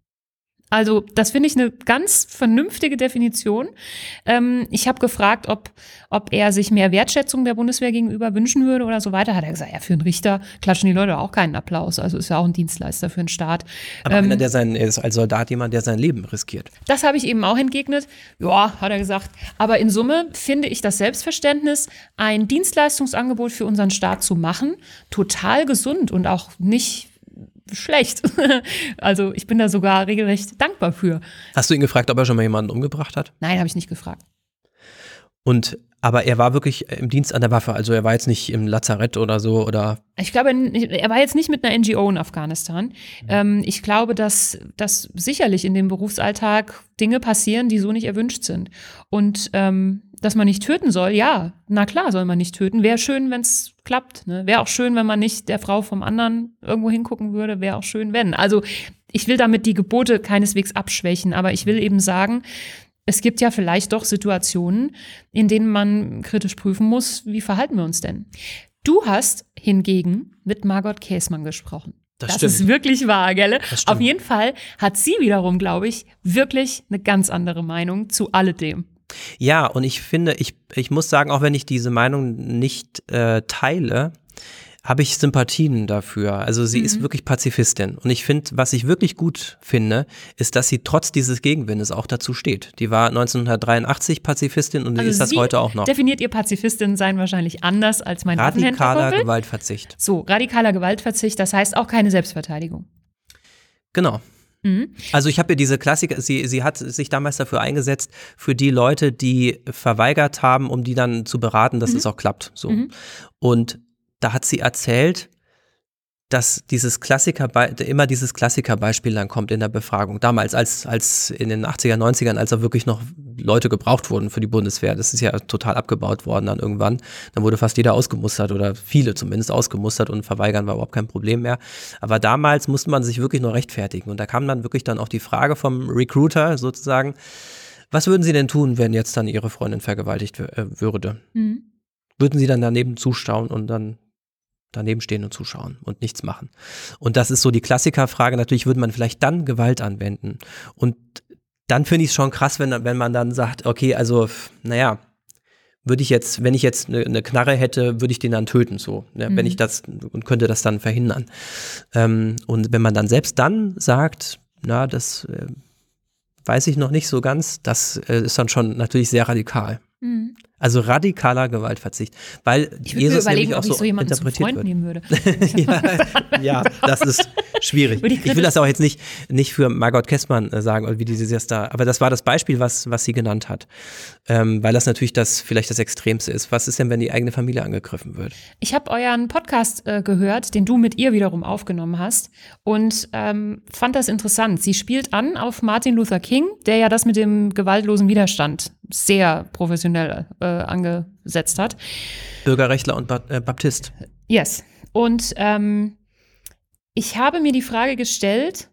Also das finde ich eine ganz vernünftige Definition. Ähm, ich habe gefragt, ob, ob er sich mehr Wertschätzung der Bundeswehr gegenüber wünschen würde oder so weiter. Hat er gesagt, ja, für einen Richter klatschen die Leute auch keinen Applaus. Also ist ja auch ein Dienstleister für den Staat. Aber ähm, einer, der sein, er ist als Soldat jemand, der sein Leben riskiert. Das habe ich eben auch entgegnet. Ja, hat er gesagt. Aber in Summe finde ich das Selbstverständnis, ein Dienstleistungsangebot für unseren Staat zu machen, total gesund und auch nicht schlecht. also ich bin da sogar regelrecht dankbar für. Hast du ihn gefragt, ob er schon mal jemanden umgebracht hat? Nein, habe ich nicht gefragt. Und aber er war wirklich im Dienst an der Waffe, also er war jetzt nicht im Lazarett oder so oder. Ich glaube, er war jetzt nicht mit einer NGO in Afghanistan. Mhm. Ähm, ich glaube, dass, dass sicherlich in dem Berufsalltag Dinge passieren, die so nicht erwünscht sind. Und ähm, dass man nicht töten soll, ja, na klar soll man nicht töten. Wäre schön, wenn es klappt. Ne? Wäre auch schön, wenn man nicht der Frau vom anderen irgendwo hingucken würde. Wäre auch schön, wenn. Also ich will damit die Gebote keineswegs abschwächen, aber ich will eben sagen, es gibt ja vielleicht doch Situationen, in denen man kritisch prüfen muss, wie verhalten wir uns denn? Du hast hingegen mit Margot Käßmann gesprochen. Das, das ist wirklich wahr, gell? Auf jeden Fall hat sie wiederum, glaube ich, wirklich eine ganz andere Meinung zu alledem. Ja, und ich finde, ich, ich muss sagen, auch wenn ich diese Meinung nicht äh, teile, habe ich Sympathien dafür. Also sie mhm. ist wirklich Pazifistin. Und ich finde, was ich wirklich gut finde, ist, dass sie trotz dieses Gegenwindes auch dazu steht. Die war 1983 Pazifistin und also ist das heute auch noch. Definiert ihr Pazifistin sein wahrscheinlich anders als mein Radikaler Gewaltverzicht. So, radikaler Gewaltverzicht, das heißt auch keine Selbstverteidigung. Genau. Mhm. Also ich habe ja diese Klassiker, sie, sie hat sich damals dafür eingesetzt, für die Leute, die verweigert haben, um die dann zu beraten, dass mhm. es auch klappt. So. Mhm. Und da hat sie erzählt, dass dieses Klassiker, immer dieses Klassikerbeispiel dann kommt in der Befragung. Damals, als, als in den 80er, 90ern, als da wirklich noch Leute gebraucht wurden für die Bundeswehr. Das ist ja total abgebaut worden dann irgendwann. Dann wurde fast jeder ausgemustert oder viele zumindest ausgemustert und verweigern war überhaupt kein Problem mehr. Aber damals musste man sich wirklich nur rechtfertigen. Und da kam dann wirklich dann auch die Frage vom Recruiter sozusagen, was würden Sie denn tun, wenn jetzt dann Ihre Freundin vergewaltigt äh, würde? Mhm. Würden Sie dann daneben zustauen und dann daneben stehen und zuschauen und nichts machen. Und das ist so die Klassikerfrage. Natürlich würde man vielleicht dann Gewalt anwenden. Und dann finde ich es schon krass, wenn, wenn man dann sagt, okay, also, naja, würde ich jetzt, wenn ich jetzt eine, eine Knarre hätte, würde ich den dann töten, so, ne, mhm. wenn ich das und könnte das dann verhindern. Ähm, und wenn man dann selbst dann sagt, na, das äh, weiß ich noch nicht so ganz, das äh, ist dann schon natürlich sehr radikal. Mhm. Also radikaler Gewaltverzicht, weil ich Jesus mir überlegen, ob ich so, jemanden zum Freund wird. nehmen würde. ja, ja, das ist schwierig. Ich will das auch jetzt nicht, nicht für Margot Kessmann äh, sagen, wie diese das da, aber das war das Beispiel, was, was sie genannt hat. Ähm, weil das natürlich das vielleicht das Extremste ist. Was ist denn, wenn die eigene Familie angegriffen wird? Ich habe euren Podcast äh, gehört, den du mit ihr wiederum aufgenommen hast und ähm, fand das interessant. Sie spielt an auf Martin Luther King, der ja das mit dem gewaltlosen Widerstand sehr professionell äh, angesetzt hat. Bürgerrechtler und ba äh, Baptist. Yes. Und ähm, ich habe mir die Frage gestellt,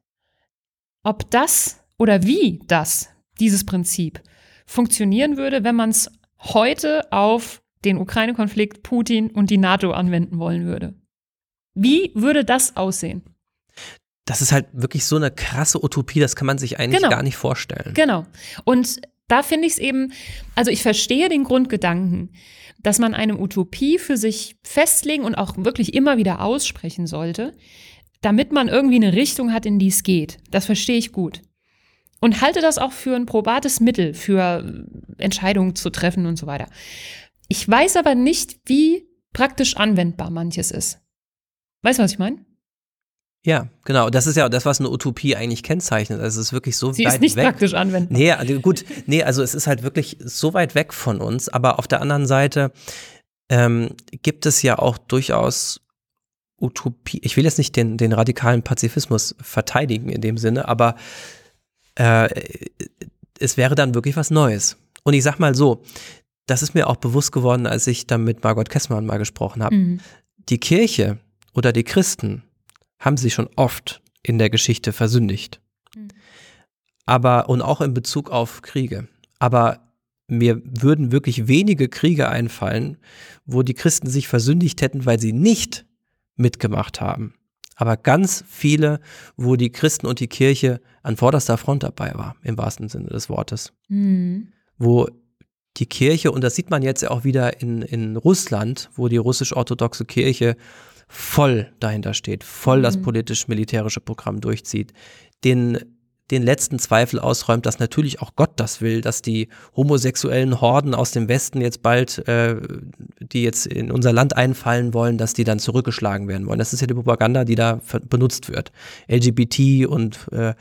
ob das oder wie das, dieses Prinzip, funktionieren würde, wenn man es heute auf den Ukraine-Konflikt, Putin und die NATO anwenden wollen würde. Wie würde das aussehen? Das ist halt wirklich so eine krasse Utopie, das kann man sich eigentlich genau. gar nicht vorstellen. Genau. Und da finde ich es eben, also ich verstehe den Grundgedanken, dass man eine Utopie für sich festlegen und auch wirklich immer wieder aussprechen sollte, damit man irgendwie eine Richtung hat, in die es geht. Das verstehe ich gut. Und halte das auch für ein probates Mittel, für Entscheidungen zu treffen und so weiter. Ich weiß aber nicht, wie praktisch anwendbar manches ist. Weißt du, was ich meine? Ja, genau. Das ist ja das, was eine Utopie eigentlich kennzeichnet. Also es ist wirklich so Sie weit ist nicht weg. praktisch anwendbar. Nee, also gut, nee, also es ist halt wirklich so weit weg von uns. Aber auf der anderen Seite ähm, gibt es ja auch durchaus Utopie. Ich will jetzt nicht den, den radikalen Pazifismus verteidigen in dem Sinne, aber äh, es wäre dann wirklich was Neues. Und ich sag mal so, das ist mir auch bewusst geworden, als ich dann mit Margot Kessmann mal gesprochen habe. Mhm. Die Kirche oder die Christen haben sie schon oft in der Geschichte versündigt. Mhm. Aber, und auch in Bezug auf Kriege. Aber mir würden wirklich wenige Kriege einfallen, wo die Christen sich versündigt hätten, weil sie nicht mitgemacht haben. aber ganz viele, wo die Christen und die Kirche an vorderster Front dabei war, im wahrsten Sinne des Wortes. Mhm. Wo die Kirche, und das sieht man jetzt auch wieder in, in Russland, wo die russisch-orthodoxe Kirche voll dahinter steht, voll mhm. das politisch-militärische Programm durchzieht, den den letzten Zweifel ausräumt, dass natürlich auch Gott das will, dass die homosexuellen Horden aus dem Westen jetzt bald, äh, die jetzt in unser Land einfallen wollen, dass die dann zurückgeschlagen werden wollen. Das ist ja die Propaganda, die da benutzt wird. LGBT und äh,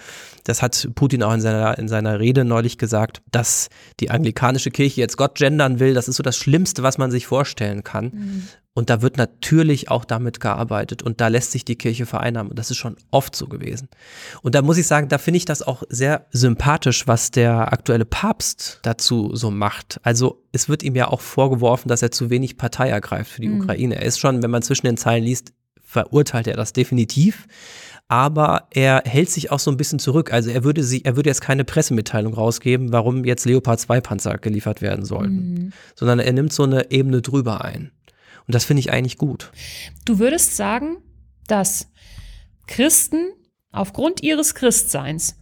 das hat Putin auch in seiner, in seiner Rede neulich gesagt, dass die anglikanische Kirche jetzt Gott gendern will. Das ist so das Schlimmste, was man sich vorstellen kann. Mhm. Und da wird natürlich auch damit gearbeitet und da lässt sich die Kirche vereinnahmen. Und das ist schon oft so gewesen. Und da muss ich sagen, da finde ich das auch sehr sympathisch, was der aktuelle Papst dazu so macht. Also es wird ihm ja auch vorgeworfen, dass er zu wenig Partei ergreift für die mhm. Ukraine. Er ist schon, wenn man zwischen den Zeilen liest, verurteilt er das definitiv. Aber er hält sich auch so ein bisschen zurück. Also er würde sie, er würde jetzt keine Pressemitteilung rausgeben, warum jetzt Leopard 2 Panzer geliefert werden sollten, mhm. sondern er nimmt so eine Ebene drüber ein. Und das finde ich eigentlich gut. Du würdest sagen, dass Christen aufgrund ihres Christseins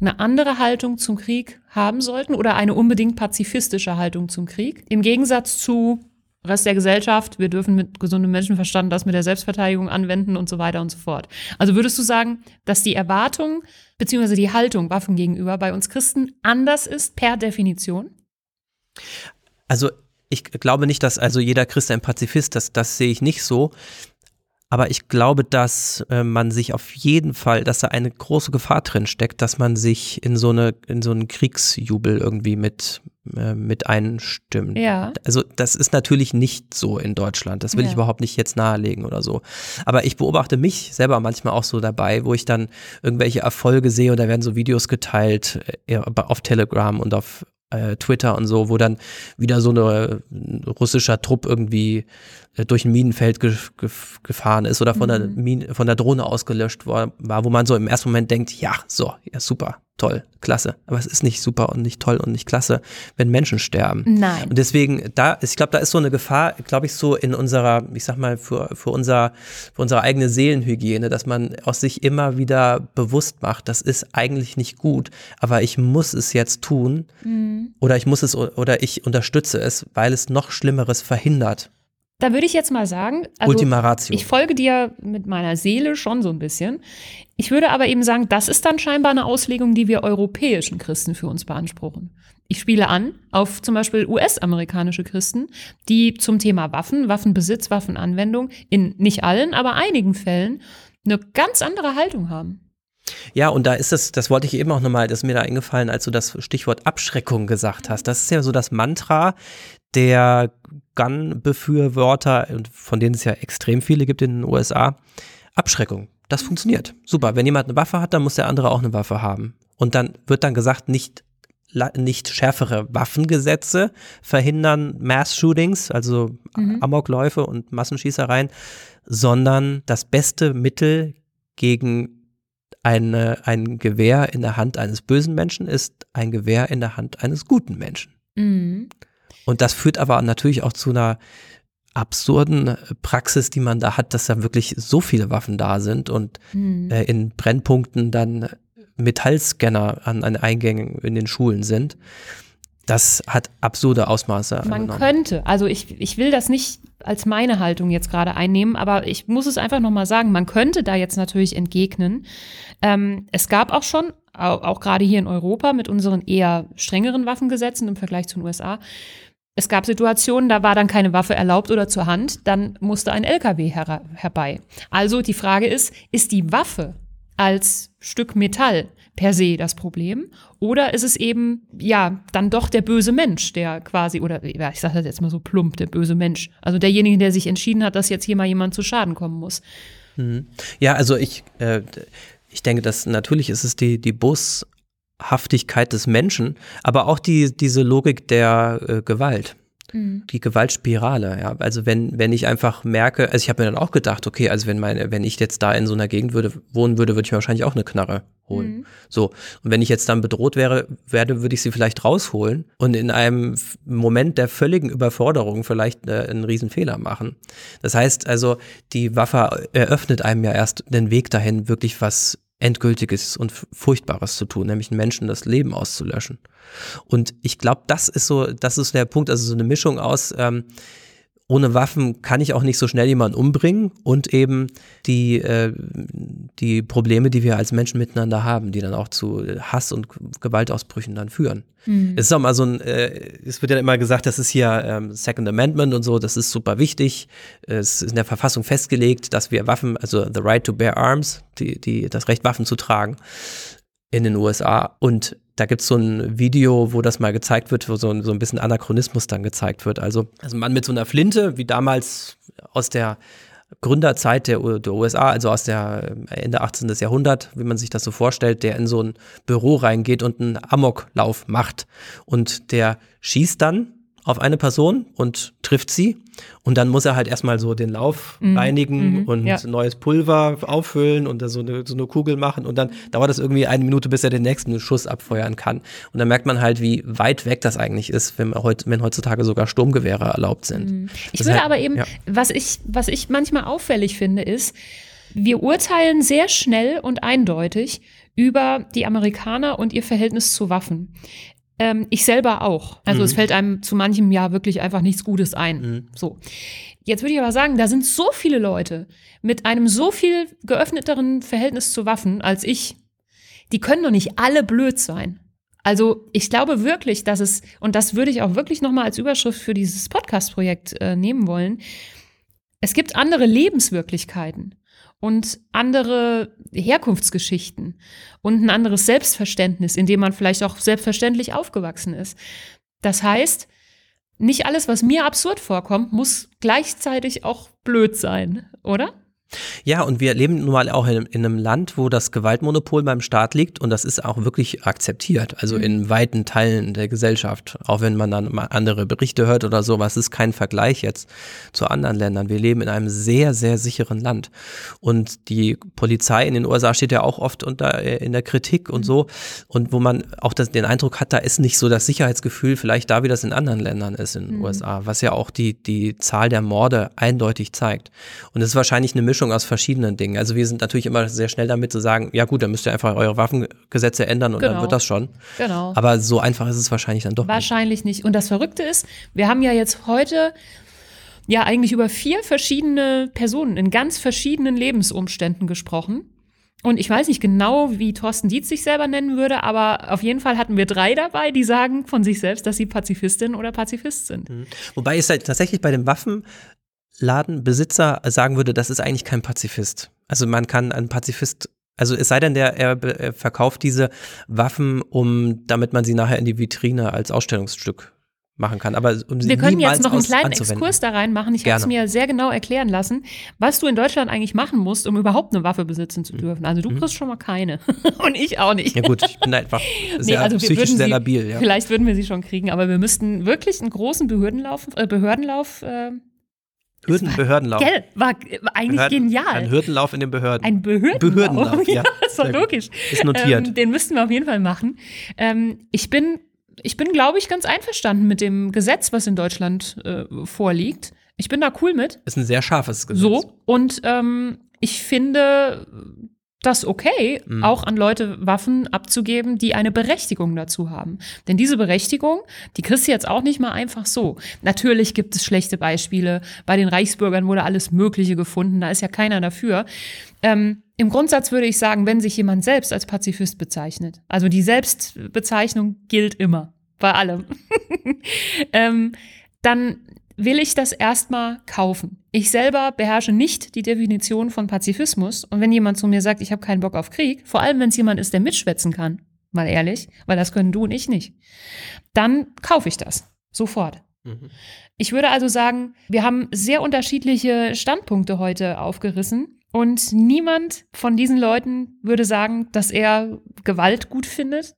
eine andere Haltung zum Krieg haben sollten oder eine unbedingt pazifistische Haltung zum Krieg. Im Gegensatz zu Rest der Gesellschaft, wir dürfen mit gesundem Menschenverstand das mit der Selbstverteidigung anwenden und so weiter und so fort. Also würdest du sagen, dass die Erwartung bzw. die Haltung Waffen gegenüber bei uns Christen anders ist per Definition? Also ich glaube nicht, dass also jeder Christ ein Pazifist, das, das sehe ich nicht so. Aber ich glaube, dass äh, man sich auf jeden Fall, dass da eine große Gefahr drin steckt, dass man sich in so eine, in so einen Kriegsjubel irgendwie mit, äh, mit einstimmt. Ja. Also das ist natürlich nicht so in Deutschland. Das will ja. ich überhaupt nicht jetzt nahelegen oder so. Aber ich beobachte mich selber manchmal auch so dabei, wo ich dann irgendwelche Erfolge sehe und da werden so Videos geteilt äh, auf Telegram und auf, Twitter und so, wo dann wieder so eine äh, russischer Trupp irgendwie äh, durch ein Minenfeld ge ge gefahren ist oder von, mhm. der Mine, von der Drohne ausgelöscht war, wo man so im ersten Moment denkt, ja, so, ja, super, toll, klasse. Aber es ist nicht super und nicht toll und nicht klasse, wenn Menschen sterben. Nein. Und deswegen, da ist, ich glaube, da ist so eine Gefahr, glaube ich, so in unserer, ich sag mal, für, für, unser, für unsere eigene Seelenhygiene, dass man aus sich immer wieder bewusst macht, das ist eigentlich nicht gut, aber ich muss es jetzt tun mhm. oder ich muss es oder ich unterstütze es, weil es noch Schlimmeres verhindert. Da würde ich jetzt mal sagen, also Ultima Ratio. ich folge dir mit meiner Seele schon so ein bisschen. Ich würde aber eben sagen, das ist dann scheinbar eine Auslegung, die wir europäischen Christen für uns beanspruchen. Ich spiele an auf zum Beispiel US-amerikanische Christen, die zum Thema Waffen, Waffenbesitz, Waffenanwendung in nicht allen, aber einigen Fällen eine ganz andere Haltung haben. Ja, und da ist es, das wollte ich eben auch nochmal, das ist mir da eingefallen, als du das Stichwort Abschreckung gesagt hast. Das ist ja so das Mantra der Gun-Befürworter, von denen es ja extrem viele gibt in den USA. Abschreckung. Das funktioniert. Super. Wenn jemand eine Waffe hat, dann muss der andere auch eine Waffe haben. Und dann wird dann gesagt, nicht nicht schärfere Waffengesetze verhindern Mass-Shootings, also mhm. Amokläufe und Massenschießereien, sondern das beste Mittel gegen eine, ein Gewehr in der Hand eines bösen Menschen ist ein Gewehr in der Hand eines guten Menschen. Mhm. Und das führt aber natürlich auch zu einer absurden Praxis, die man da hat, dass da wirklich so viele Waffen da sind und mhm. äh, in Brennpunkten dann Metallscanner an, an Eingängen in den Schulen sind. Das hat absurde Ausmaße. Man genommen. könnte, also ich, ich will das nicht als meine Haltung jetzt gerade einnehmen, aber ich muss es einfach nochmal sagen, man könnte da jetzt natürlich entgegnen. Ähm, es gab auch schon, auch, auch gerade hier in Europa mit unseren eher strengeren Waffengesetzen im Vergleich zu den USA, es gab Situationen, da war dann keine Waffe erlaubt oder zur Hand, dann musste ein LKW her herbei. Also die Frage ist, ist die Waffe als Stück Metall per se das Problem? Oder ist es eben, ja, dann doch der böse Mensch, der quasi, oder ja, ich sage das jetzt mal so plump, der böse Mensch. Also derjenige, der sich entschieden hat, dass jetzt hier mal jemand zu Schaden kommen muss. Mhm. Ja, also ich, äh, ich denke, dass natürlich ist es die, die Boshaftigkeit des Menschen, aber auch die, diese Logik der äh, Gewalt. Mhm. die Gewaltspirale. Ja. Also wenn, wenn ich einfach merke, also ich habe mir dann auch gedacht, okay, also wenn meine, wenn ich jetzt da in so einer Gegend würde, wohnen würde, würde ich mir wahrscheinlich auch eine Knarre holen. Mhm. So. Und wenn ich jetzt dann bedroht wäre, werde, würde ich sie vielleicht rausholen und in einem Moment der völligen Überforderung vielleicht äh, einen Riesenfehler machen. Das heißt also, die Waffe eröffnet einem ja erst den Weg dahin, wirklich was Endgültiges und Furchtbares zu tun, nämlich Menschen das Leben auszulöschen. Und ich glaube, das ist so, das ist der Punkt, also so eine Mischung aus, ähm, ohne Waffen kann ich auch nicht so schnell jemanden umbringen und eben die, äh, die Probleme, die wir als Menschen miteinander haben, die dann auch zu Hass und Gewaltausbrüchen dann führen. Mhm. Es ist auch mal so ein, äh, es wird ja immer gesagt, das ist hier ähm, Second Amendment und so, das ist super wichtig. Es ist in der Verfassung festgelegt, dass wir Waffen, also the right to bear arms, die, die, das Recht, Waffen zu tragen in den USA. Und da gibt es so ein Video, wo das mal gezeigt wird, wo so, ein- so ein bisschen Anachronismus dann gezeigt wird. Also, also ein Mann mit so einer Flinte, wie damals aus der Gründerzeit der, der USA, also aus der äh, Ende 18. Jahrhundert, wie man sich das so vorstellt, der in so ein Büro reingeht und einen Amoklauf macht. Und der schießt dann auf eine Person und trifft sie. Und dann muss er halt erstmal so den Lauf Mhm. reinigen Mhm. und Ja. neues Pulver auffüllen und da so eine, so eine Kugel machen. Und dann dauert das irgendwie eine Minute, bis er den nächsten Schuss abfeuern kann. Und dann merkt man halt, wie weit weg das eigentlich ist, wenn, heut, wenn heutzutage sogar Sturmgewehre erlaubt sind. Ich Das würde halt- aber eben, ja. was ich, was ich manchmal auffällig finde, ist, wir urteilen sehr schnell und eindeutig über die Amerikaner und ihr Verhältnis zu Waffen. Ähm, ich selber auch. Also Mhm. es fällt einem zu manchem Jahr wirklich einfach nichts Gutes ein. Mhm. So. Jetzt würde ich aber sagen, da sind so viele Leute mit einem so viel geöffneteren Verhältnis zu Waffen als ich. Die können doch nicht alle blöd sein. Also ich glaube wirklich, dass es, und das würde ich auch wirklich nochmal als Überschrift für dieses Podcast-Projekt äh, nehmen wollen, es gibt andere Lebenswirklichkeiten und andere Herkunftsgeschichten und ein anderes Selbstverständnis, in dem man vielleicht auch selbstverständlich aufgewachsen ist. Das heißt, nicht alles, was mir absurd vorkommt, muss gleichzeitig auch blöd sein, oder? Ja, und wir leben nun mal auch in, in einem Land, wo das Gewaltmonopol beim Staat liegt und das ist auch wirklich akzeptiert, also in weiten Teilen der Gesellschaft. Auch wenn man dann mal andere Berichte hört oder sowas, ist kein Vergleich jetzt zu anderen Ländern. Wir leben in einem sehr, sehr sicheren Land. Und die Polizei in den USA steht ja auch oft unter, äh, in der Kritik und so. Und wo man auch das, den Eindruck hat, da ist nicht so das Sicherheitsgefühl vielleicht da, wie das in anderen Ländern ist in den USA, was ja auch die, die Zahl der Morde eindeutig zeigt. Und es ist wahrscheinlich eine Mischung aus verschiedenen Dingen. Also wir sind natürlich immer sehr schnell damit zu sagen, ja gut, dann müsst ihr einfach eure Waffengesetze ändern und dann Genau. wird das schon. Genau. Aber so einfach ist es wahrscheinlich dann doch nicht. Wahrscheinlich nicht. Und das Verrückte ist, wir haben ja jetzt heute ja eigentlich über vier verschiedene Personen in ganz verschiedenen Lebensumständen gesprochen. Und ich weiß nicht genau, wie Thorsten Dietz sich selber nennen würde, aber auf jeden Fall hatten wir drei dabei, die sagen von sich selbst, dass sie Pazifistin oder Pazifist sind. Wobei es halt tatsächlich bei dem Waffenladenbesitzer sagen würde, das ist eigentlich kein Pazifist. Also man kann einen Pazifist, also es sei denn, der er, er verkauft diese Waffen, um damit man sie nachher in die Vitrine als Ausstellungsstück machen kann. Aber um Wir können jetzt noch einen kleinen anzuwenden. Exkurs da reinmachen. Ich habe es mir sehr genau erklären lassen, was du in Deutschland eigentlich machen musst, um überhaupt eine Waffe besitzen zu dürfen. Also du kriegst schon mal keine. Und ich auch nicht. Mhm. Ja gut, ich bin einfach sehr Nee, also psychisch sehr labil. Ja. Vielleicht würden wir sie schon kriegen, aber wir müssten wirklich einen großen Behördenlauf, äh, Behördenlauf, äh, Hürden, Behördenlauf. gell, war eigentlich Behörden- genial. Ein Hürdenlauf in den Behörden. Ein Behördenlauf. Behördenlauf, ja. das war Sehr gut. logisch. Ist notiert. Ähm, den müssten wir auf jeden Fall machen. Ähm, ich bin, ich bin, glaube ich, ganz einverstanden mit dem Gesetz, was in Deutschland äh, vorliegt. Ich bin da cool mit. ist ein sehr scharfes Gesetz. So. Und ähm, ich finde das okay, Mhm. auch an Leute Waffen abzugeben, die eine Berechtigung dazu haben. Denn diese Berechtigung, die kriegst du jetzt auch nicht mal einfach so. Natürlich gibt es schlechte Beispiele. Bei den Reichsbürgern wurde alles Mögliche gefunden. Da ist ja keiner dafür. Ähm, Im Grundsatz würde ich sagen, wenn sich jemand selbst als Pazifist bezeichnet, also die Selbstbezeichnung gilt immer, bei allem, ähm, dann will ich das erstmal kaufen. Ich selber beherrsche nicht die Definition von Pazifismus. Und wenn jemand zu mir sagt, ich habe keinen Bock auf Krieg, vor allem wenn es jemand ist, der mitschwätzen kann, mal ehrlich, weil das können du und ich nicht, dann kaufe ich das sofort. Mhm. Ich würde also sagen, wir haben sehr unterschiedliche Standpunkte heute aufgerissen. Und niemand von diesen Leuten würde sagen, dass er Gewalt gut findet,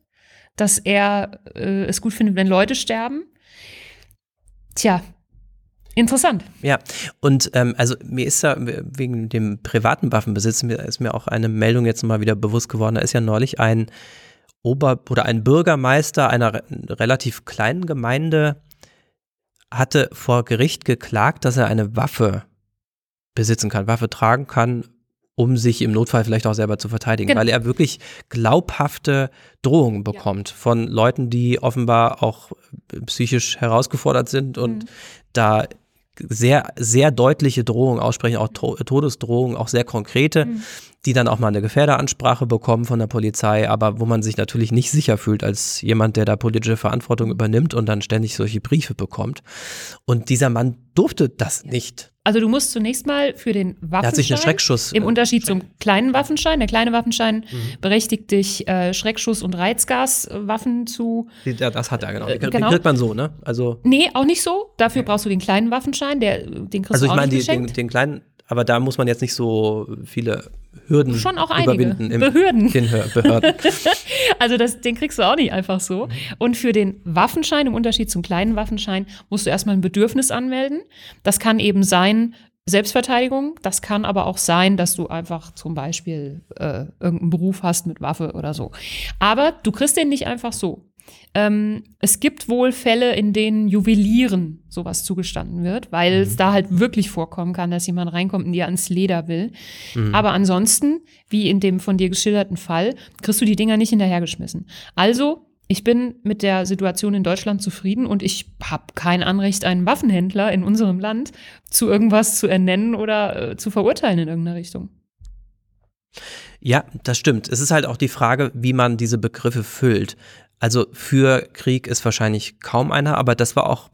dass er äh, es gut findet, wenn Leute sterben. Tja, Interessant. Ja, und ähm, also mir ist da wegen dem privaten Waffenbesitz mir ist mir auch eine Meldung jetzt mal wieder bewusst geworden. Da ist ja neulich ein Ober- oder ein Bürgermeister einer relativ kleinen Gemeinde hatte vor Gericht geklagt, dass er eine Waffe besitzen kann, Waffe tragen kann, um sich im Notfall vielleicht auch selber zu verteidigen, genau. weil er wirklich glaubhafte Drohungen bekommt ja. von Leuten, die offenbar auch psychisch herausgefordert sind und mhm. da sehr, sehr deutliche Drohungen aussprechen, auch Todesdrohungen, auch sehr konkrete. Mhm die dann auch mal eine Gefährderansprache bekommen von der Polizei, aber wo man sich natürlich nicht sicher fühlt als jemand, der da politische Verantwortung übernimmt und dann ständig solche Briefe bekommt. Und dieser Mann durfte das nicht. Also du musst zunächst mal für den Waffenschein, er hat sich einen Schreckschuss, im Unterschied Schreck. zum kleinen Waffenschein, der kleine Waffenschein mhm. berechtigt dich, äh, Schreckschuss- und Reizgaswaffen zu. Ja, das hat er, genau. Äh, den, genau. kriegt man so, ne? Also nee, auch nicht so. Dafür brauchst du den kleinen Waffenschein, der, den kriegst Also ich meine, den, den kleinen, aber da muss man jetzt nicht so viele Hürden Schon auch einige. überwinden. Im, Behörden. Den Behörden. also das, den kriegst du auch nicht einfach so. Und für den Waffenschein, im Unterschied zum kleinen Waffenschein, musst du erstmal ein Bedürfnis anmelden. Das kann eben sein, Selbstverteidigung. Das kann aber auch sein, dass du einfach zum Beispiel äh, irgendeinen Beruf hast mit Waffe oder so. Aber du kriegst den nicht einfach so. Ähm, es gibt wohl Fälle, in denen Juwelieren sowas zugestanden wird, weil mhm. es da halt wirklich vorkommen kann, dass jemand reinkommt und dir ans Leder will. Mhm. Aber ansonsten, wie in dem von dir geschilderten Fall, kriegst du die Dinger nicht hinterhergeschmissen. Also ich bin mit der Situation in Deutschland zufrieden und ich habe kein Anrecht, einen Waffenhändler in unserem Land zu irgendwas zu ernennen oder äh, zu verurteilen in irgendeiner Richtung. Ja, das stimmt. Es ist halt auch die Frage, wie man diese Begriffe füllt. Also für Krieg ist wahrscheinlich kaum einer, aber das war auch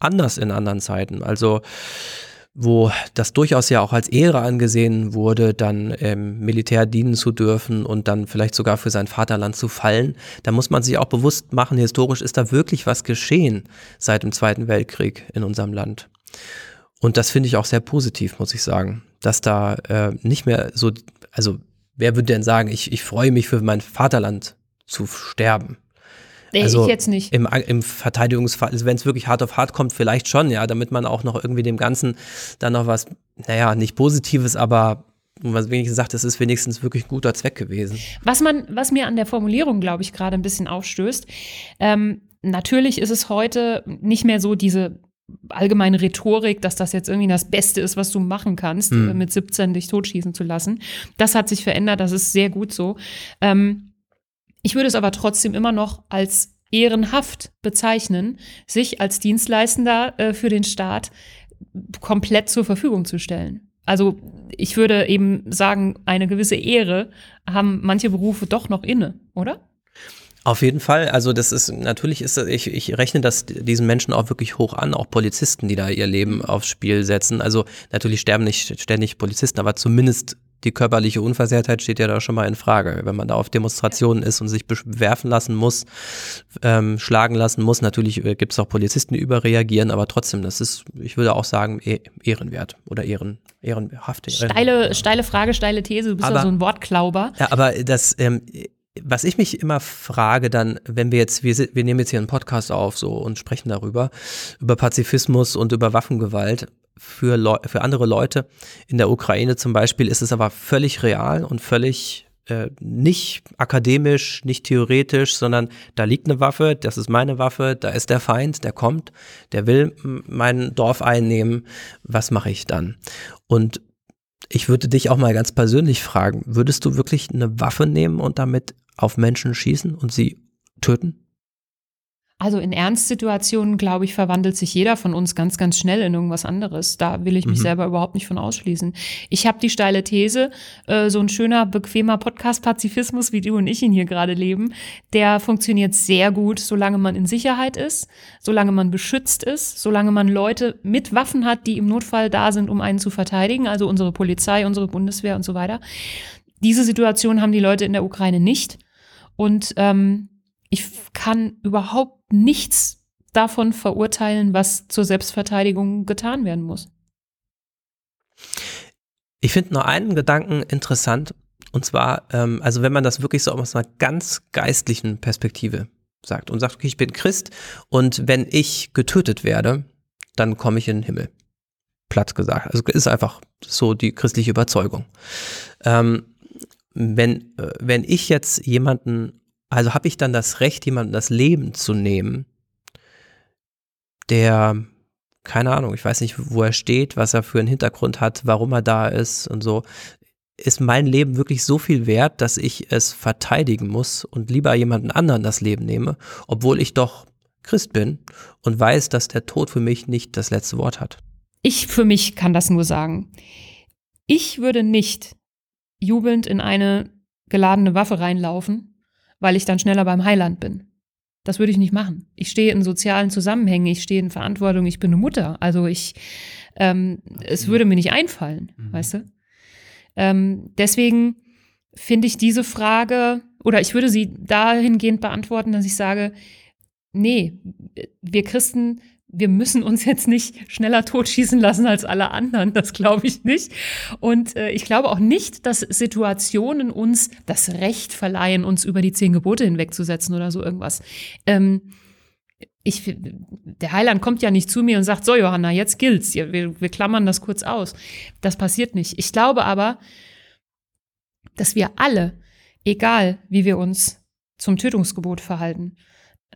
anders in anderen Zeiten. Also wo das durchaus ja auch als Ehre angesehen wurde, dann im Militär dienen zu dürfen und dann vielleicht sogar für sein Vaterland zu fallen. Da muss man sich auch bewusst machen, historisch ist da wirklich was geschehen seit dem Zweiten Weltkrieg in unserem Land. Und das finde ich auch sehr positiv, muss ich sagen, dass da äh, nicht mehr so, also wer würde denn sagen, ich, ich freue mich für mein Vaterland zu sterben? Nee, also ich jetzt nicht. Im, im Verteidigungsfall, also wenn es wirklich hart auf hart kommt, vielleicht schon, ja, damit man auch noch irgendwie dem Ganzen dann noch was, naja, nicht Positives, aber was wenigstens sagt, es ist wenigstens wirklich ein guter Zweck gewesen. Was man, was mir an der Formulierung, glaube ich, gerade ein bisschen aufstößt, ähm, natürlich ist es heute nicht mehr so diese allgemeine Rhetorik, dass das jetzt irgendwie das Beste ist, was du machen kannst, hm. mit 17 dich totschießen zu lassen. Das hat sich verändert, das ist sehr gut so. Ähm, ich würde es aber trotzdem immer noch als ehrenhaft bezeichnen, sich als Dienstleistender äh, für den Staat komplett zur Verfügung zu stellen. Also ich würde eben sagen, eine gewisse Ehre haben manche Berufe doch noch inne, oder? Auf jeden Fall. Also das ist natürlich ist ich, ich rechne das diesen Menschen auch wirklich hoch an, auch Polizisten, die da ihr Leben aufs Spiel setzen. Also natürlich sterben nicht ständig Polizisten, aber zumindest die körperliche Unversehrtheit steht ja da schon mal in Frage. Wenn man da auf Demonstrationen ist und sich bewerfen lassen muss, ähm, schlagen lassen muss, natürlich äh, gibt es auch Polizisten, die überreagieren, aber trotzdem, das ist, ich würde auch sagen, eh, ehrenwert oder ehren, ehrenhaft. Steile, ja. steile Frage, steile These, du bist aber, ja so ein Wortklauber. Ja, aber das, ähm, was ich mich immer frage, dann, wenn wir jetzt, wir, wir nehmen jetzt hier einen Podcast auf so und sprechen darüber, über Pazifismus und über Waffengewalt für, Leu für andere Leute. In der Ukraine zum Beispiel ist es aber völlig real und völlig äh, nicht akademisch, nicht theoretisch, sondern da liegt eine Waffe, das ist meine Waffe, da ist der Feind, der kommt, der will mein Dorf einnehmen, was mache ich dann? Und ich würde dich auch mal ganz persönlich fragen, würdest du wirklich eine Waffe nehmen und damit auf Menschen schießen und sie töten? Also in Ernstsituationen, glaube ich, verwandelt sich jeder von uns ganz, ganz schnell in irgendwas anderes. Da will ich mich mhm. selber überhaupt nicht von ausschließen. Ich habe die steile These, äh, so ein schöner, bequemer Podcast-Pazifismus, wie du und ich ihn hier gerade leben, der funktioniert sehr gut, solange man in Sicherheit ist, solange man beschützt ist, solange man Leute mit Waffen hat, die im Notfall da sind, um einen zu verteidigen, also unsere Polizei, unsere Bundeswehr und so weiter. Diese Situation haben die Leute in der Ukraine nicht. Und ähm, ich kann überhaupt nichts davon verurteilen, was zur Selbstverteidigung getan werden muss. Ich finde nur einen Gedanken interessant, und zwar, ähm, also wenn man das wirklich so aus einer ganz geistlichen Perspektive sagt und sagt, okay, ich bin Christ und wenn ich getötet werde, dann komme ich in den Himmel. Platt gesagt. Also ist einfach so die christliche Überzeugung. Ähm, wenn, äh, wenn ich jetzt jemanden, also habe ich dann das Recht, jemanden das Leben zu nehmen, der, keine Ahnung, ich weiß nicht, wo er steht, was er für einen Hintergrund hat, warum er da ist und so. Ist mein Leben wirklich so viel wert, dass ich es verteidigen muss und lieber jemanden anderen das Leben nehme, obwohl ich doch Christ bin und weiß, dass der Tod für mich nicht das letzte Wort hat? Ich für mich kann das nur sagen. Ich würde nicht jubelnd in eine geladene Waffe reinlaufen, weil ich dann schneller beim Heiland bin. Das würde ich nicht machen. Ich stehe in sozialen Zusammenhängen, ich stehe in Verantwortung, ich bin eine Mutter. Also ich, ähm, es würde mir nicht einfallen, mhm. weißt du? Ähm, deswegen finde ich diese Frage, oder ich würde sie dahingehend beantworten, dass ich sage, nee, wir Christen wir müssen uns jetzt nicht schneller totschießen lassen als alle anderen. Das glaube ich nicht. Und äh, ich glaube auch nicht, dass Situationen uns das Recht verleihen, uns über die zehn Gebote hinwegzusetzen oder so irgendwas. Ähm, ich, der Heiland kommt ja nicht zu mir und sagt, so Johanna, jetzt gilt's. Wir, wir klammern das kurz aus. Das passiert nicht. Ich glaube aber, dass wir alle, egal wie wir uns zum Tötungsgebot verhalten,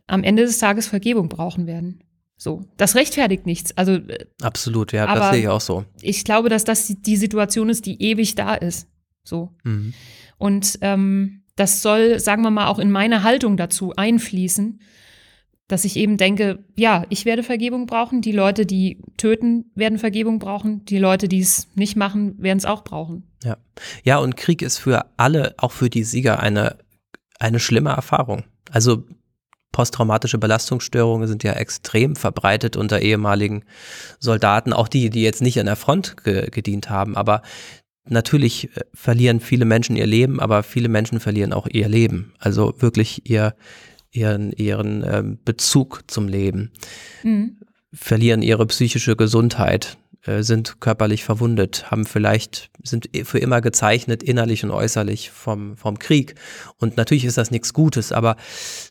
am Ende des Tages Vergebung brauchen werden. So, das rechtfertigt nichts. Also äh, absolut, ja, das sehe ich auch so. Ich glaube, dass das die Situation ist, die ewig da ist. So mhm. und ähm, das soll, sagen wir mal, auch in meine Haltung dazu einfließen, dass ich eben denke, ja, ich werde Vergebung brauchen. Die Leute, die töten, werden Vergebung brauchen. Die Leute, die es nicht machen, werden es auch brauchen. Ja, ja, und Krieg ist für alle, auch für die Sieger, eine eine schlimme Erfahrung. Also posttraumatische Belastungsstörungen sind ja extrem verbreitet unter ehemaligen Soldaten, auch die, die jetzt nicht an der Front ge gedient haben. Aber natürlich äh, verlieren viele Menschen ihr Leben, aber viele Menschen verlieren auch ihr Leben. Also wirklich ihr, ihren, ihren ähm, Bezug zum Leben. Mhm. Verlieren ihre psychische Gesundheit. Äh, sind körperlich verwundet, haben vielleicht, sind für immer gezeichnet, innerlich und äußerlich vom, vom Krieg. Und natürlich ist das nichts Gutes, aber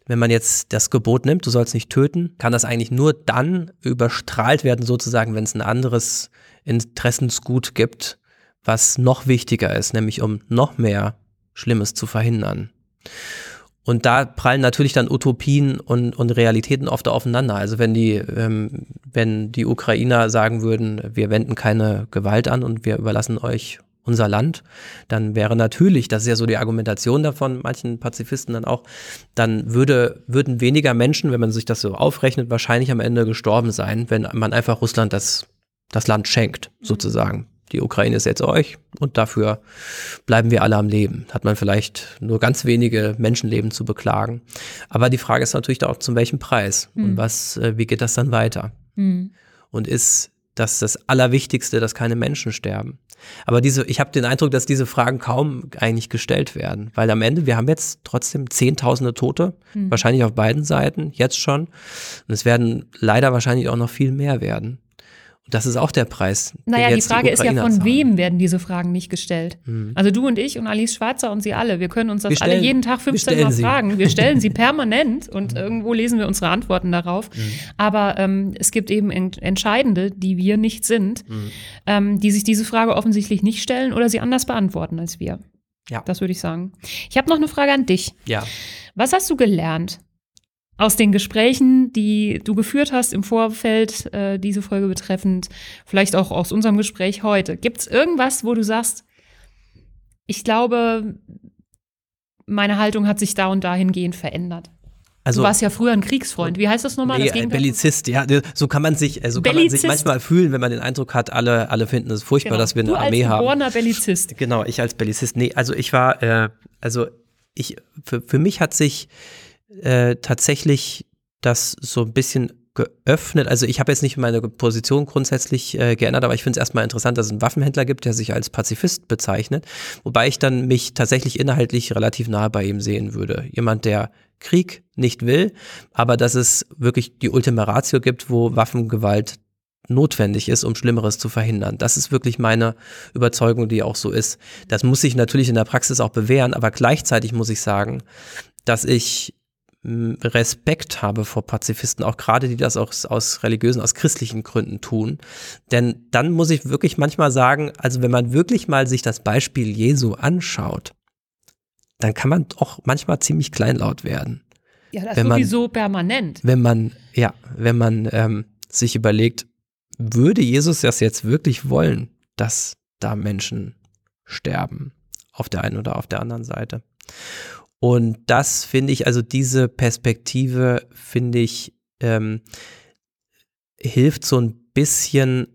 wenn man jetzt das Gebot nimmt, du sollst nicht töten, kann das eigentlich nur dann überstrahlt werden, sozusagen, wenn es ein anderes Interessensgut gibt, was noch wichtiger ist, nämlich um noch mehr Schlimmes zu verhindern. Und da prallen natürlich dann Utopien und, und Realitäten oft aufeinander. Also wenn die, ähm, wenn die Ukrainer sagen würden, wir wenden keine Gewalt an und wir überlassen euch unser Land, dann wäre natürlich, das ist ja so die Argumentation davon, manchen Pazifisten dann auch, dann würde, würden weniger Menschen, wenn man sich das so aufrechnet, wahrscheinlich am Ende gestorben sein, wenn man einfach Russland das, das Land schenkt, sozusagen die Ukraine ist jetzt euch und dafür bleiben wir alle am Leben. Hat man vielleicht nur ganz wenige Menschenleben zu beklagen. Aber die Frage ist natürlich auch, zu welchem Preis mhm. und was, äh, wie geht das dann weiter? Mhm. Und ist das das Allerwichtigste, dass keine Menschen sterben? Aber diese, ich habe den Eindruck, dass diese Fragen kaum eigentlich gestellt werden, weil am Ende, wir haben jetzt trotzdem Zehntausende Tote, mhm. wahrscheinlich auf beiden Seiten, jetzt schon. Und es werden leider wahrscheinlich auch noch viel mehr werden. Und das ist auch der Preis. Naja, die Frage die ist ja, von zahlen. wem werden diese Fragen nicht gestellt? Hm. Also du und ich und Alice Schwarzer und Sie alle, wir können uns das stellen, alle jeden Tag 15 Mal sie. fragen. Wir stellen sie permanent und hm. irgendwo lesen wir unsere Antworten darauf. Hm. Aber ähm, es gibt eben ent Entscheidende, die wir nicht sind, hm. ähm, die sich diese Frage offensichtlich nicht stellen oder sie anders beantworten als wir. Ja. Das würde ich sagen. Ich habe noch eine Frage an dich. Ja. Was hast du gelernt aus den Gesprächen, die du geführt hast im Vorfeld, äh, diese Folge betreffend, vielleicht auch aus unserem Gespräch heute, gibt es irgendwas, wo du sagst, ich glaube, meine Haltung hat sich da und dahingehend verändert? Also, du warst ja früher ein Kriegsfreund. Wie heißt das nochmal? Nee, das Bellizist, ja. So kann man sich, äh, so kann man sich manchmal fühlen, wenn man den Eindruck hat, alle, alle finden es furchtbar, genau. dass wir eine du Armee haben. als Bellizist. Genau, ich als Bellizist. Nee, also ich war, äh, also ich, für, für mich hat sich äh, tatsächlich das so ein bisschen geöffnet. Also ich habe jetzt nicht meine Position grundsätzlich äh, geändert, aber ich finde es erstmal interessant, dass es einen Waffenhändler gibt, der sich als Pazifist bezeichnet, wobei ich dann mich tatsächlich inhaltlich relativ nahe bei ihm sehen würde. Jemand, der Krieg nicht will, aber dass es wirklich die Ultima Ratio gibt, wo Waffengewalt notwendig ist, um Schlimmeres zu verhindern. Das ist wirklich meine Überzeugung, die auch so ist. Das muss sich natürlich in der Praxis auch bewähren, aber gleichzeitig muss ich sagen, dass ich Respekt habe vor Pazifisten, auch gerade die das aus, aus religiösen, aus christlichen Gründen tun. Denn dann muss ich wirklich manchmal sagen, also wenn man wirklich mal sich das Beispiel Jesu anschaut, dann kann man auch manchmal ziemlich kleinlaut werden. Ja, das wenn man, sowieso permanent. Wenn man, ja, wenn man ähm, sich überlegt, würde Jesus das jetzt wirklich wollen, dass da Menschen sterben? Auf der einen oder auf der anderen Seite. Und das finde ich, also diese Perspektive finde ich, ähm, hilft so ein bisschen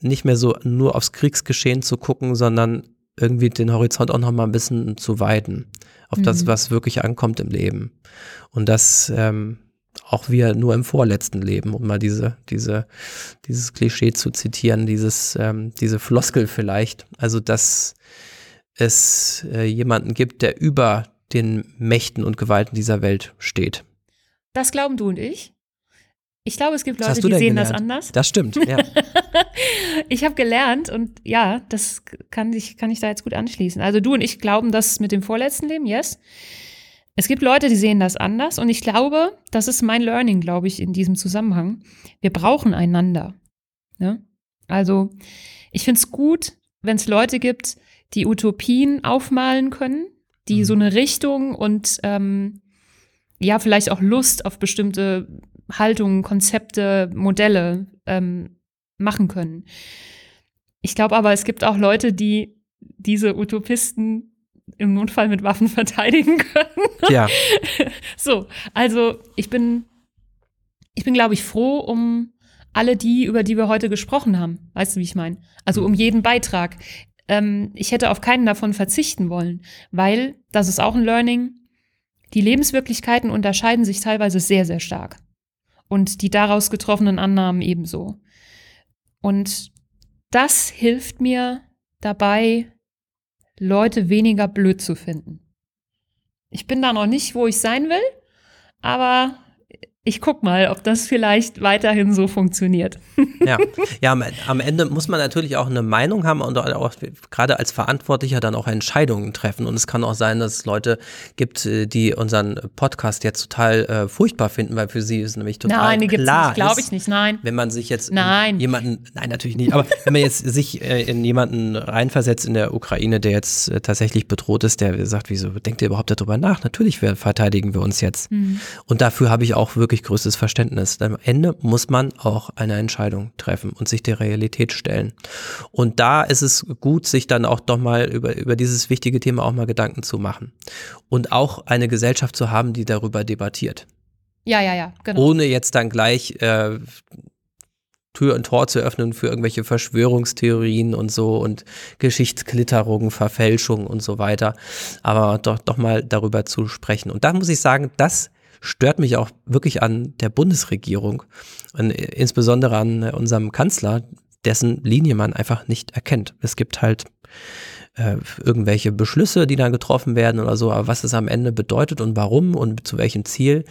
nicht mehr so nur aufs Kriegsgeschehen zu gucken, sondern irgendwie den Horizont auch noch mal ein bisschen zu weiten auf mhm. das, was wirklich ankommt im Leben. Und das ähm, auch wir nur im vorletzten Leben, um mal diese, diese, dieses Klischee zu zitieren, dieses, ähm, diese Floskel vielleicht. Also, dass es äh, jemanden gibt, der über den Mächten und Gewalten dieser Welt steht. Das glauben du und ich. Ich glaube, es gibt Leute, die sehen gelernt? das anders. Das stimmt, ja. ich habe gelernt und ja, das kann ich, kann ich da jetzt gut anschließen. Also du und ich glauben das mit dem vorletzten Leben, yes. Es gibt Leute, die sehen das anders und ich glaube, das ist mein Learning, glaube ich, in diesem Zusammenhang. Wir brauchen einander. Ne? Also ich finde es gut, wenn es Leute gibt, die Utopien aufmalen können, die mhm. so eine Richtung und ähm, ja, vielleicht auch Lust auf bestimmte Haltungen, Konzepte, Modelle ähm, machen können. Ich glaube aber, es gibt auch Leute, die diese Utopisten im Notfall mit Waffen verteidigen können. Ja. so, also ich bin, ich bin, glaube ich, froh um alle die, über die wir heute gesprochen haben. Weißt du, wie ich meine? Also um jeden Beitrag ähm, ich hätte auf keinen davon verzichten wollen, weil, das ist auch ein Learning, die Lebenswirklichkeiten unterscheiden sich teilweise sehr, sehr stark. Und die daraus getroffenen Annahmen ebenso. Und das hilft mir dabei, Leute weniger blöd zu finden. Ich bin da noch nicht, wo ich sein will, aber ich guck mal, ob das vielleicht weiterhin so funktioniert. Ja, ja am, Ende muss man natürlich auch eine Meinung haben und auch gerade als Verantwortlicher dann auch Entscheidungen treffen. Und es kann auch sein, dass es Leute gibt, äh, die unseren Podcast jetzt total äh, furchtbar finden, weil für sie ist nämlich total nein, klar glaube ich nicht, nein. Wenn man sich jetzt nein. jemanden, nein, natürlich nicht, aber wenn man jetzt sich äh, in jemanden reinversetzt in der Ukraine, der jetzt äh, tatsächlich bedroht ist, der sagt, wieso denkt ihr überhaupt darüber nach? Natürlich verteidigen wir uns jetzt. Mhm. Und dafür habe ich auch wirklich wirklich größtes Verständnis. Am Ende muss man auch eine Entscheidung treffen und sich der Realität stellen. Und da ist es gut, sich dann auch doch mal über, über dieses wichtige Thema auch mal Gedanken zu machen. Und auch eine Gesellschaft zu haben, die darüber debattiert. Ja, ja, ja, genau. Ohne jetzt dann gleich äh, Tür und Tor zu öffnen für irgendwelche Verschwörungstheorien und so und Geschichtsklitterungen, Verfälschungen und so weiter. Aber doch, doch mal darüber zu sprechen. Und da muss ich sagen, das stört mich auch wirklich an der Bundesregierung und insbesondere an unserem Kanzler, dessen Linie man einfach nicht erkennt. Es gibt halt äh, irgendwelche Beschlüsse, die dann getroffen werden oder so, aber was es am Ende bedeutet und warum und zu welchem Ziel,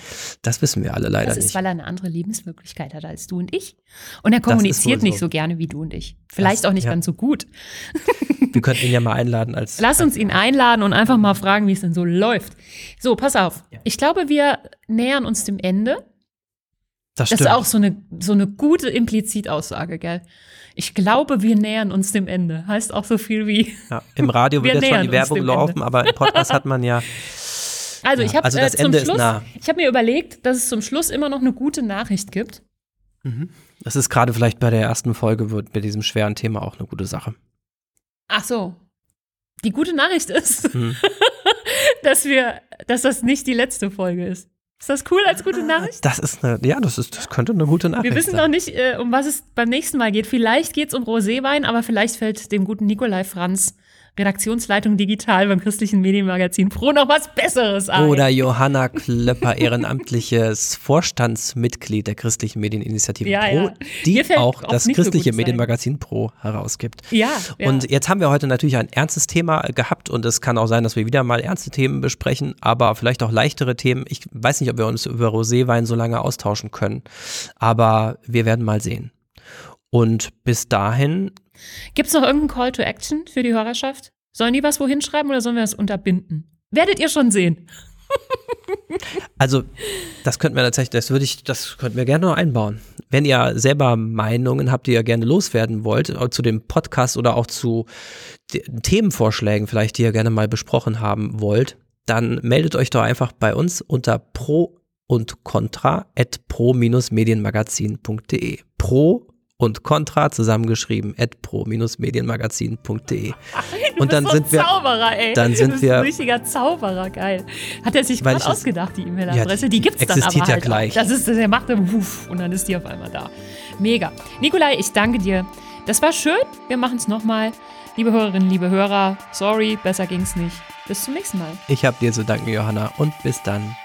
das wissen wir alle leider nicht. Das ist, nicht. weil er eine andere Lebenswirklichkeit hat als du und ich. Und er kommuniziert so. nicht so gerne wie du und ich. Vielleicht das, auch nicht ja. ganz so gut. Wir könnten ihn ja mal einladen als. Lass uns ihn einladen und einfach mal fragen, wie es denn so läuft. So, pass auf. Ja. Ich glaube, wir nähern uns dem Ende. Das, das ist auch so eine, so eine gute Implizitaussage, gell? Ich glaube, wir nähern uns dem Ende. Heißt auch so viel wie. Ja, Im Radio wird jetzt schon die Werbung laufen, Ende. aber im Podcast hat man ja. Also, ich habe also äh, zum Schluss, ich habe mir überlegt, dass es zum Schluss immer noch eine gute Nachricht gibt. Mhm. Das ist gerade vielleicht bei der ersten Folge wird bei diesem schweren Thema auch eine gute Sache. Ach so. Die gute Nachricht ist, mhm. dass wir, dass das nicht die letzte Folge ist. Ist das cool als gute Nachricht? Das ist eine, ja, das ist, das könnte eine gute Nachricht sein. Wir wissen sein. noch nicht, äh, um was es beim nächsten Mal geht. Vielleicht geht es um Roséwein, aber vielleicht fällt dem guten Nikolai Franz Redaktionsleitung Digital beim christlichen Medienmagazin Pro noch was Besseres ein. Oder Johanna Klöpper, ehrenamtliches Vorstandsmitglied der christlichen Medieninitiative ja, Pro, ja. die auch das christliche so Medienmagazin Pro herausgibt. Ja, ja. Und jetzt haben wir heute natürlich ein ernstes Thema gehabt und es kann auch sein, dass wir wieder mal ernste Themen besprechen, aber vielleicht auch leichtere Themen. Ich weiß nicht, ob wir uns über Roséwein so lange austauschen können, aber wir werden mal sehen. Und bis dahin Gibt es noch irgendeinen Call to Action für die Hörerschaft? Sollen die was wohin schreiben oder sollen wir das unterbinden? Werdet ihr schon sehen. Also, das könnten wir tatsächlich, das würde ich, das könnten wir gerne noch einbauen. Wenn ihr selber Meinungen habt, die ihr gerne loswerden wollt, zu dem Podcast oder auch zu Themenvorschlägen vielleicht, die ihr gerne mal besprochen haben wollt, dann meldet euch doch einfach bei uns unter pro und contra at pro-medienmagazin.de. Pro und Contra zusammengeschrieben at pro-medienmagazin.de. Und dann so sind wir Zauberer, ey. dann sind bist wir ein richtiger Zauberer, geil. Hat er sich gerade ausgedacht, die E-Mail-Adresse? Ja, die gibt's dann aber existiert ja halt gleich. Auch. Das ist, der macht dann wuff und dann ist die auf einmal da. Mega. Nikolai, ich danke dir. Das war schön. Wir machen es nochmal. Liebe Hörerinnen, liebe Hörer, sorry, besser ging's nicht. Bis zum nächsten Mal. Ich habe dir zu danken, Johanna, und bis dann.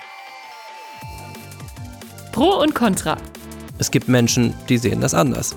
Pro und Contra. Es gibt Menschen, die sehen das anders.